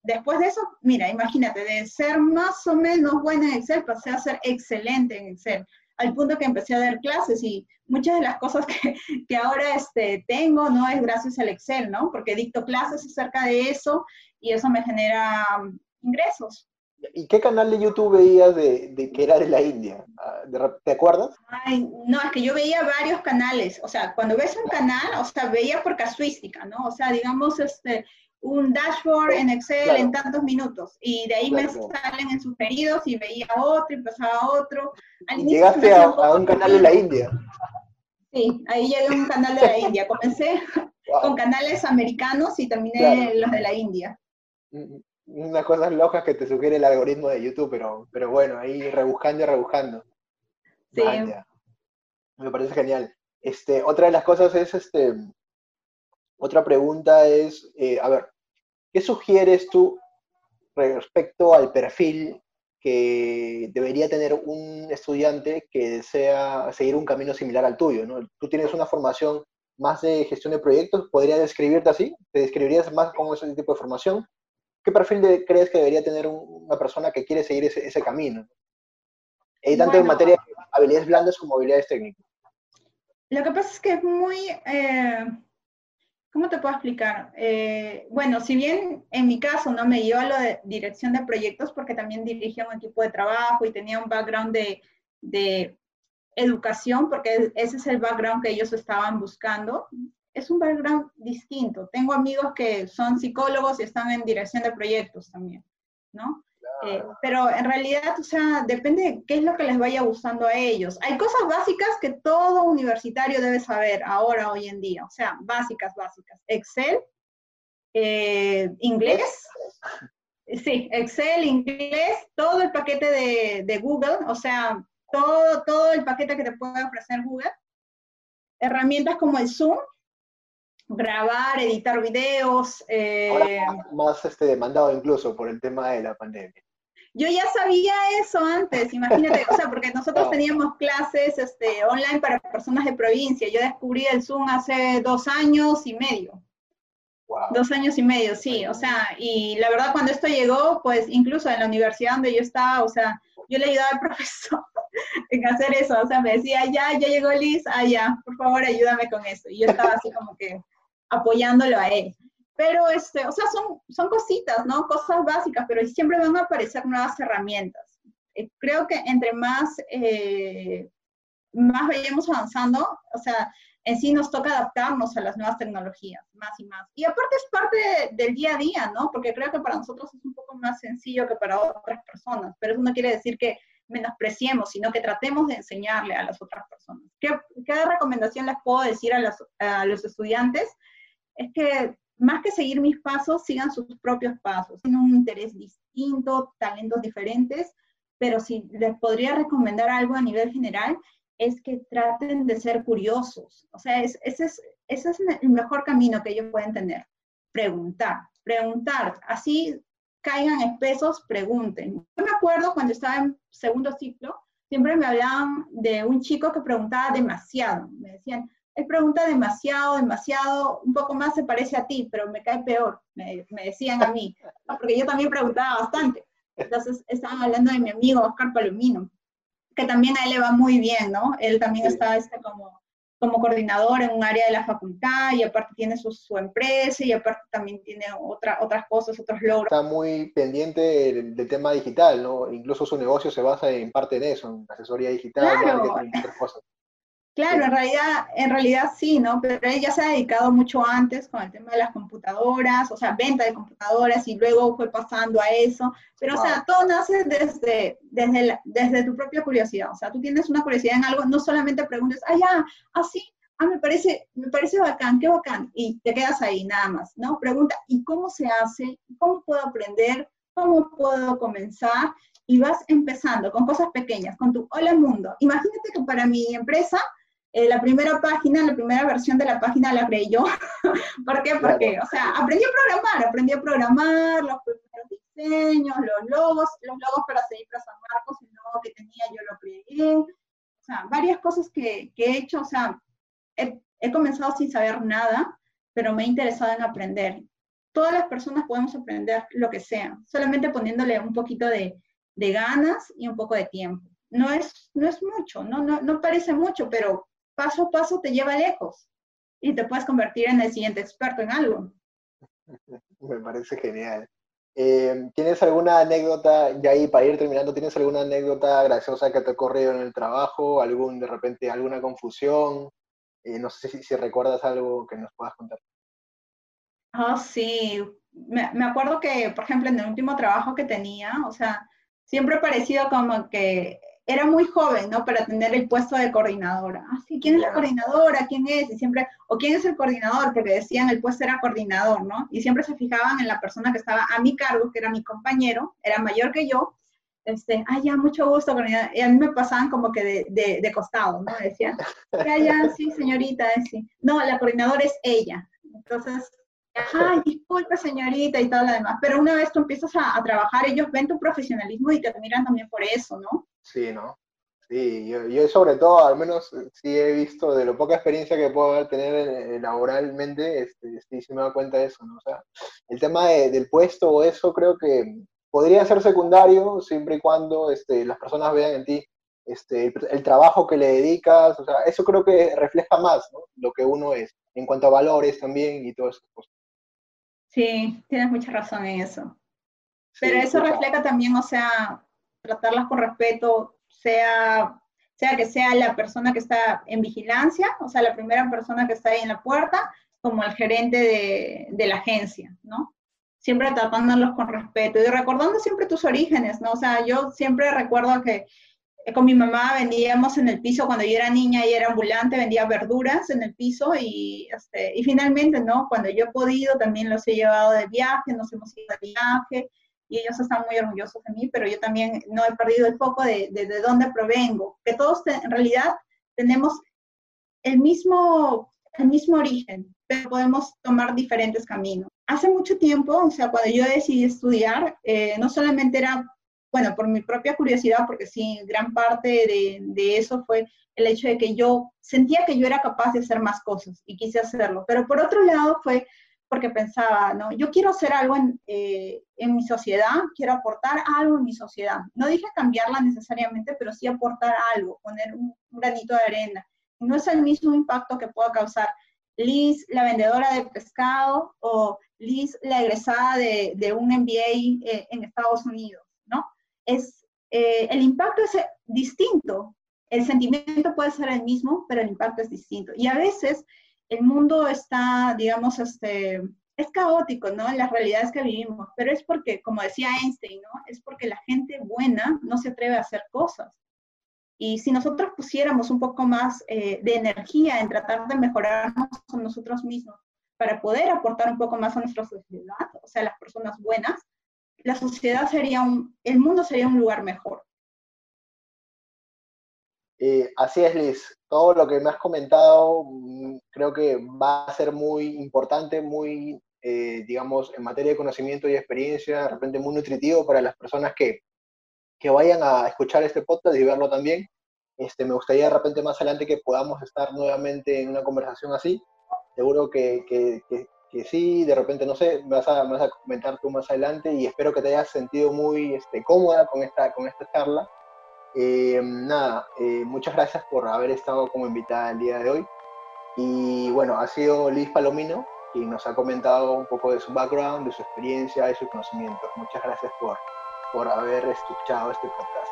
después de eso, mira, imagínate, de ser más o menos buena en Excel pasé a ser excelente en Excel. Al punto que empecé a dar clases y muchas de las cosas que, que ahora este, tengo, ¿no? Es gracias al Excel, ¿no? Porque dicto clases acerca de eso y eso me genera um, ingresos. ¿Y qué canal de YouTube veías de, de que era de la India? Ah, ¿Te acuerdas? Ay, no, es que yo veía varios canales. O sea, cuando ves un canal, o sea, veía por casuística, ¿no? O sea, digamos, este, un dashboard en Excel en tantos minutos. Y de ahí me salen en sugeridos y veía otro y pasaba otro. Llegaste a, un canal de la India. Sí, ahí llegué a un canal de la India. Comencé con canales americanos y terminé los de la India. Mm, mm. Unas cosas lojas que te sugiere el algoritmo de YouTube, pero, pero bueno, ahí rebuscando y rebuscando. Sí. Me parece genial. Este, otra de las cosas es este, otra pregunta es, eh, a ver, ¿qué sugieres tú respecto al perfil que debería tener un estudiante que desea seguir un camino similar al tuyo? ¿no? Tú tienes una formación más de gestión de proyectos, ¿podría describirte así? ¿Te describirías más con ese tipo de formación? ¿Qué perfil crees que debería tener una persona que quiere seguir ese, camino? Y tanto en materia de habilidades blandas como habilidades técnicas. Lo que pasa es que es muy... Eh, ¿Cómo te puedo explicar? Eh, bueno, si bien en mi caso no me dio a lo de dirección de proyectos porque también dirigía un equipo de trabajo y tenía un background de, de educación, porque ese es el background que ellos estaban buscando, es un background distinto. Tengo amigos que son psicólogos y están en dirección de proyectos también, ¿no? Eh, pero en realidad, o sea, depende de qué es lo que les vaya gustando a ellos. Hay cosas básicas que todo universitario debe saber ahora, hoy en día. O sea, básicas, básicas. Excel, eh, inglés. Sí, Excel, inglés, todo el paquete de, de, Google, o sea, todo, todo el paquete que te puede ofrecer Google. Herramientas como el Zoom, grabar, editar videos. Eh, más, este, demandado incluso por el tema de la pandemia. Yo ya sabía eso antes, imagínate, o sea, porque nosotros teníamos clases este, online para personas de provincia. Yo descubrí el Zoom hace dos años y medio. Dos años y medio, sí, o sea, y la verdad cuando esto llegó, pues incluso en la universidad donde yo estaba, o sea, yo le ayudaba al <laughs> profesor en hacer eso, o sea, me decía, ya, ya llegó Liz, ah, ya, por favor, ayúdame con eso. Y yo estaba así como que, apoyándolo a él. Pero, este, o sea, son, son cositas, ¿no? Cosas básicas, pero siempre van a aparecer nuevas herramientas. Eh, creo que entre más, eh, más vayamos avanzando, o sea, en sí nos toca adaptarnos a las nuevas tecnologías, más y más. Y aparte es parte del día a día, ¿no? Porque creo que para nosotros es un poco más sencillo que para otras personas, pero eso no quiere decir que menospreciemos, sino que tratemos de enseñarle a las otras personas. ¿Qué, qué recomendación les puedo decir a, a los estudiantes? es que más que seguir mis pasos, sigan sus propios pasos. Tienen un interés distinto, talentos diferentes, pero si les podría recomendar algo a nivel general, es que traten de ser curiosos. O sea, ese, es, ese es el mejor camino que ellos pueden tener. Preguntar, preguntar. Así caigan espesos, pregunten. Yo me acuerdo cuando estaba en segundo ciclo, siempre me hablaban de un chico que preguntaba demasiado. Me decían, él pregunta demasiado, demasiado, un poco más se parece a ti, pero me cae peor, me, decían a mí, porque yo también preguntaba bastante. Entonces estaban hablando de mi amigo Oscar Palomino, que también a él le va muy bien, ¿no? Él también está este, como, como coordinador en un área de la facultad y aparte tiene su, su empresa y aparte también tiene otra, otras cosas, otros logros. Está muy pendiente del, tema digital, ¿no? Incluso su negocio se basa en parte en eso, en asesoría digital, claro. otras cosas. Claro, en realidad, en realidad sí, ¿no? Pero él ya se ha dedicado mucho antes con el tema de las computadoras, o sea, venta de computadoras y luego fue pasando a eso. Pero, o sea, todo nace desde, desde, desde tu propia curiosidad. O sea, tú tienes una curiosidad en algo, no solamente preguntes, ah, ya, así, ah, me parece, me parece bacán, qué bacán, y te quedas ahí nada más, ¿no? Pregunta, ¿y cómo se hace? ¿Cómo puedo aprender? ¿Cómo puedo comenzar? Y vas empezando con cosas pequeñas, con tu hola mundo. Imagínate que para mi empresa, eh, la primera página, la primera versión de la página la creé yo. <laughs> ¿Por qué? Porque, o sea, aprendí a programar, aprendí a programar, los primeros diseños, los logos, los logos para seguir a San Marcos, el logo que tenía yo lo creé. O sea, varias cosas que, que he hecho, o sea, he, he, comenzado sin saber nada, pero me he interesado en aprender. Todas las personas podemos aprender lo que sea, solamente poniéndole un poquito de, de ganas y un poco de tiempo. no es, no es mucho, ¿no? No, no parece mucho, pero paso a paso te lleva lejos y te puedes convertir en el siguiente experto en algo. <laughs> Me parece genial. Eh, ¿Tienes alguna anécdota, ya ahí para ir terminando, ¿tienes alguna anécdota graciosa que te ha ocurrido en el trabajo? ¿Algún, de repente, alguna confusión? Eh, no sé si, si, recuerdas algo que nos puedas contar. Ah, sí. Me, me, acuerdo que, por ejemplo, en el último trabajo que tenía, o sea, siempre he parecido como que era muy joven, ¿no? Para tener el puesto de coordinadora. Ah, sí, ¿quién es la coordinadora? ¿Quién es? Y siempre, o ¿quién es el coordinador? Porque decían el puesto era coordinador, ¿no? Y siempre se fijaban en la persona que estaba a mi cargo, que era mi compañero, era mayor que yo. Este, ah, ya, mucho gusto, coordinador. Y a mí me pasaban como que de, de, de costado, ¿no? Decían, ya, ya, sí, señorita, sí. No, la coordinadora es ella. Entonces, ay, <laughs> disculpe señorita y todo lo demás, pero una vez tú empiezas a, a, trabajar, ellos ven tu profesionalismo y te admiran también por eso, ¿no? Sí, ¿no? Sí, yo, yo, sobre todo, al menos sí he visto de lo poca experiencia que puedo tener laboralmente, este, sí, sí me doy cuenta de eso, ¿no? O sea, el tema de, del puesto o eso creo que podría ser secundario siempre y cuando este, las personas vean en ti este, el, el, trabajo que le dedicas, o sea, eso creo que refleja más, ¿no? Lo que uno es, en cuanto a valores también y todas esas cosas. Sí, tienes mucha razón en eso. Pero sí, eso refleja también, o sea, tratarlas con respeto, sea, sea que sea la persona que está en vigilancia, o sea, la primera persona que está ahí en la puerta, como el gerente de, de la agencia, ¿no? Siempre tratándolos con respeto y recordando siempre tus orígenes, ¿no? O sea, yo siempre recuerdo que con mi mamá vendíamos en el piso cuando yo era niña y era ambulante, vendía verduras en el piso y, este, y finalmente, ¿no? Cuando yo he podido, también los he llevado de viaje, nos hemos ido de viaje y ellos están muy orgullosos de mí, pero yo también no he perdido el foco de, de, de dónde provengo, que todos te, en realidad tenemos el mismo, el mismo origen, pero podemos tomar diferentes caminos. Hace mucho tiempo, o sea, cuando yo decidí estudiar, eh, no solamente era bueno, por mi propia curiosidad, porque sí, gran parte de, de, eso fue el hecho de que yo sentía que yo era capaz de hacer más cosas y quise hacerlo. Pero por otro lado fue porque pensaba, ¿no? Yo quiero hacer algo en, eh, en mi sociedad, quiero aportar algo en mi sociedad. No dije cambiarla necesariamente, pero sí aportar algo, poner un, un granito de arena. No es el mismo impacto que pueda causar Liz, la vendedora de pescado, o Liz, la egresada de, de un MBA eh, en Estados Unidos, ¿no? es, eh, el impacto es distinto. El sentimiento puede ser el mismo, pero el impacto es distinto. Y a veces el mundo está, digamos, este, es caótico, ¿no? En las realidades que vivimos, pero es porque, como decía Einstein, ¿no? Es porque la gente buena no se atreve a hacer cosas. Y si nosotros pusiéramos un poco más eh, de energía en tratar de mejorarnos a nosotros mismos para poder aportar un poco más a nuestra sociedad, o sea, las personas buenas, la sociedad sería un, el mundo sería un lugar mejor. Eh, así es, Liz. Todo lo que me has comentado mm, creo que va a ser muy importante, muy, eh, digamos, en materia de conocimiento y experiencia, de repente muy nutritivo para las personas que, que vayan a escuchar este podcast y verlo también. Este, me gustaría de repente más adelante que podamos estar nuevamente en una conversación así. Seguro que, que, que, sí, de repente, no sé, me vas, a, vas a comentar tú más adelante y espero que te hayas sentido muy este, cómoda con esta, con esta charla. Eh, nada, eh, muchas gracias por haber estado como invitada el día de hoy. Y bueno, ha sido Liz Palomino quien nos ha comentado un poco de su background, de su experiencia, de sus conocimientos. Muchas gracias por, por haber escuchado este podcast.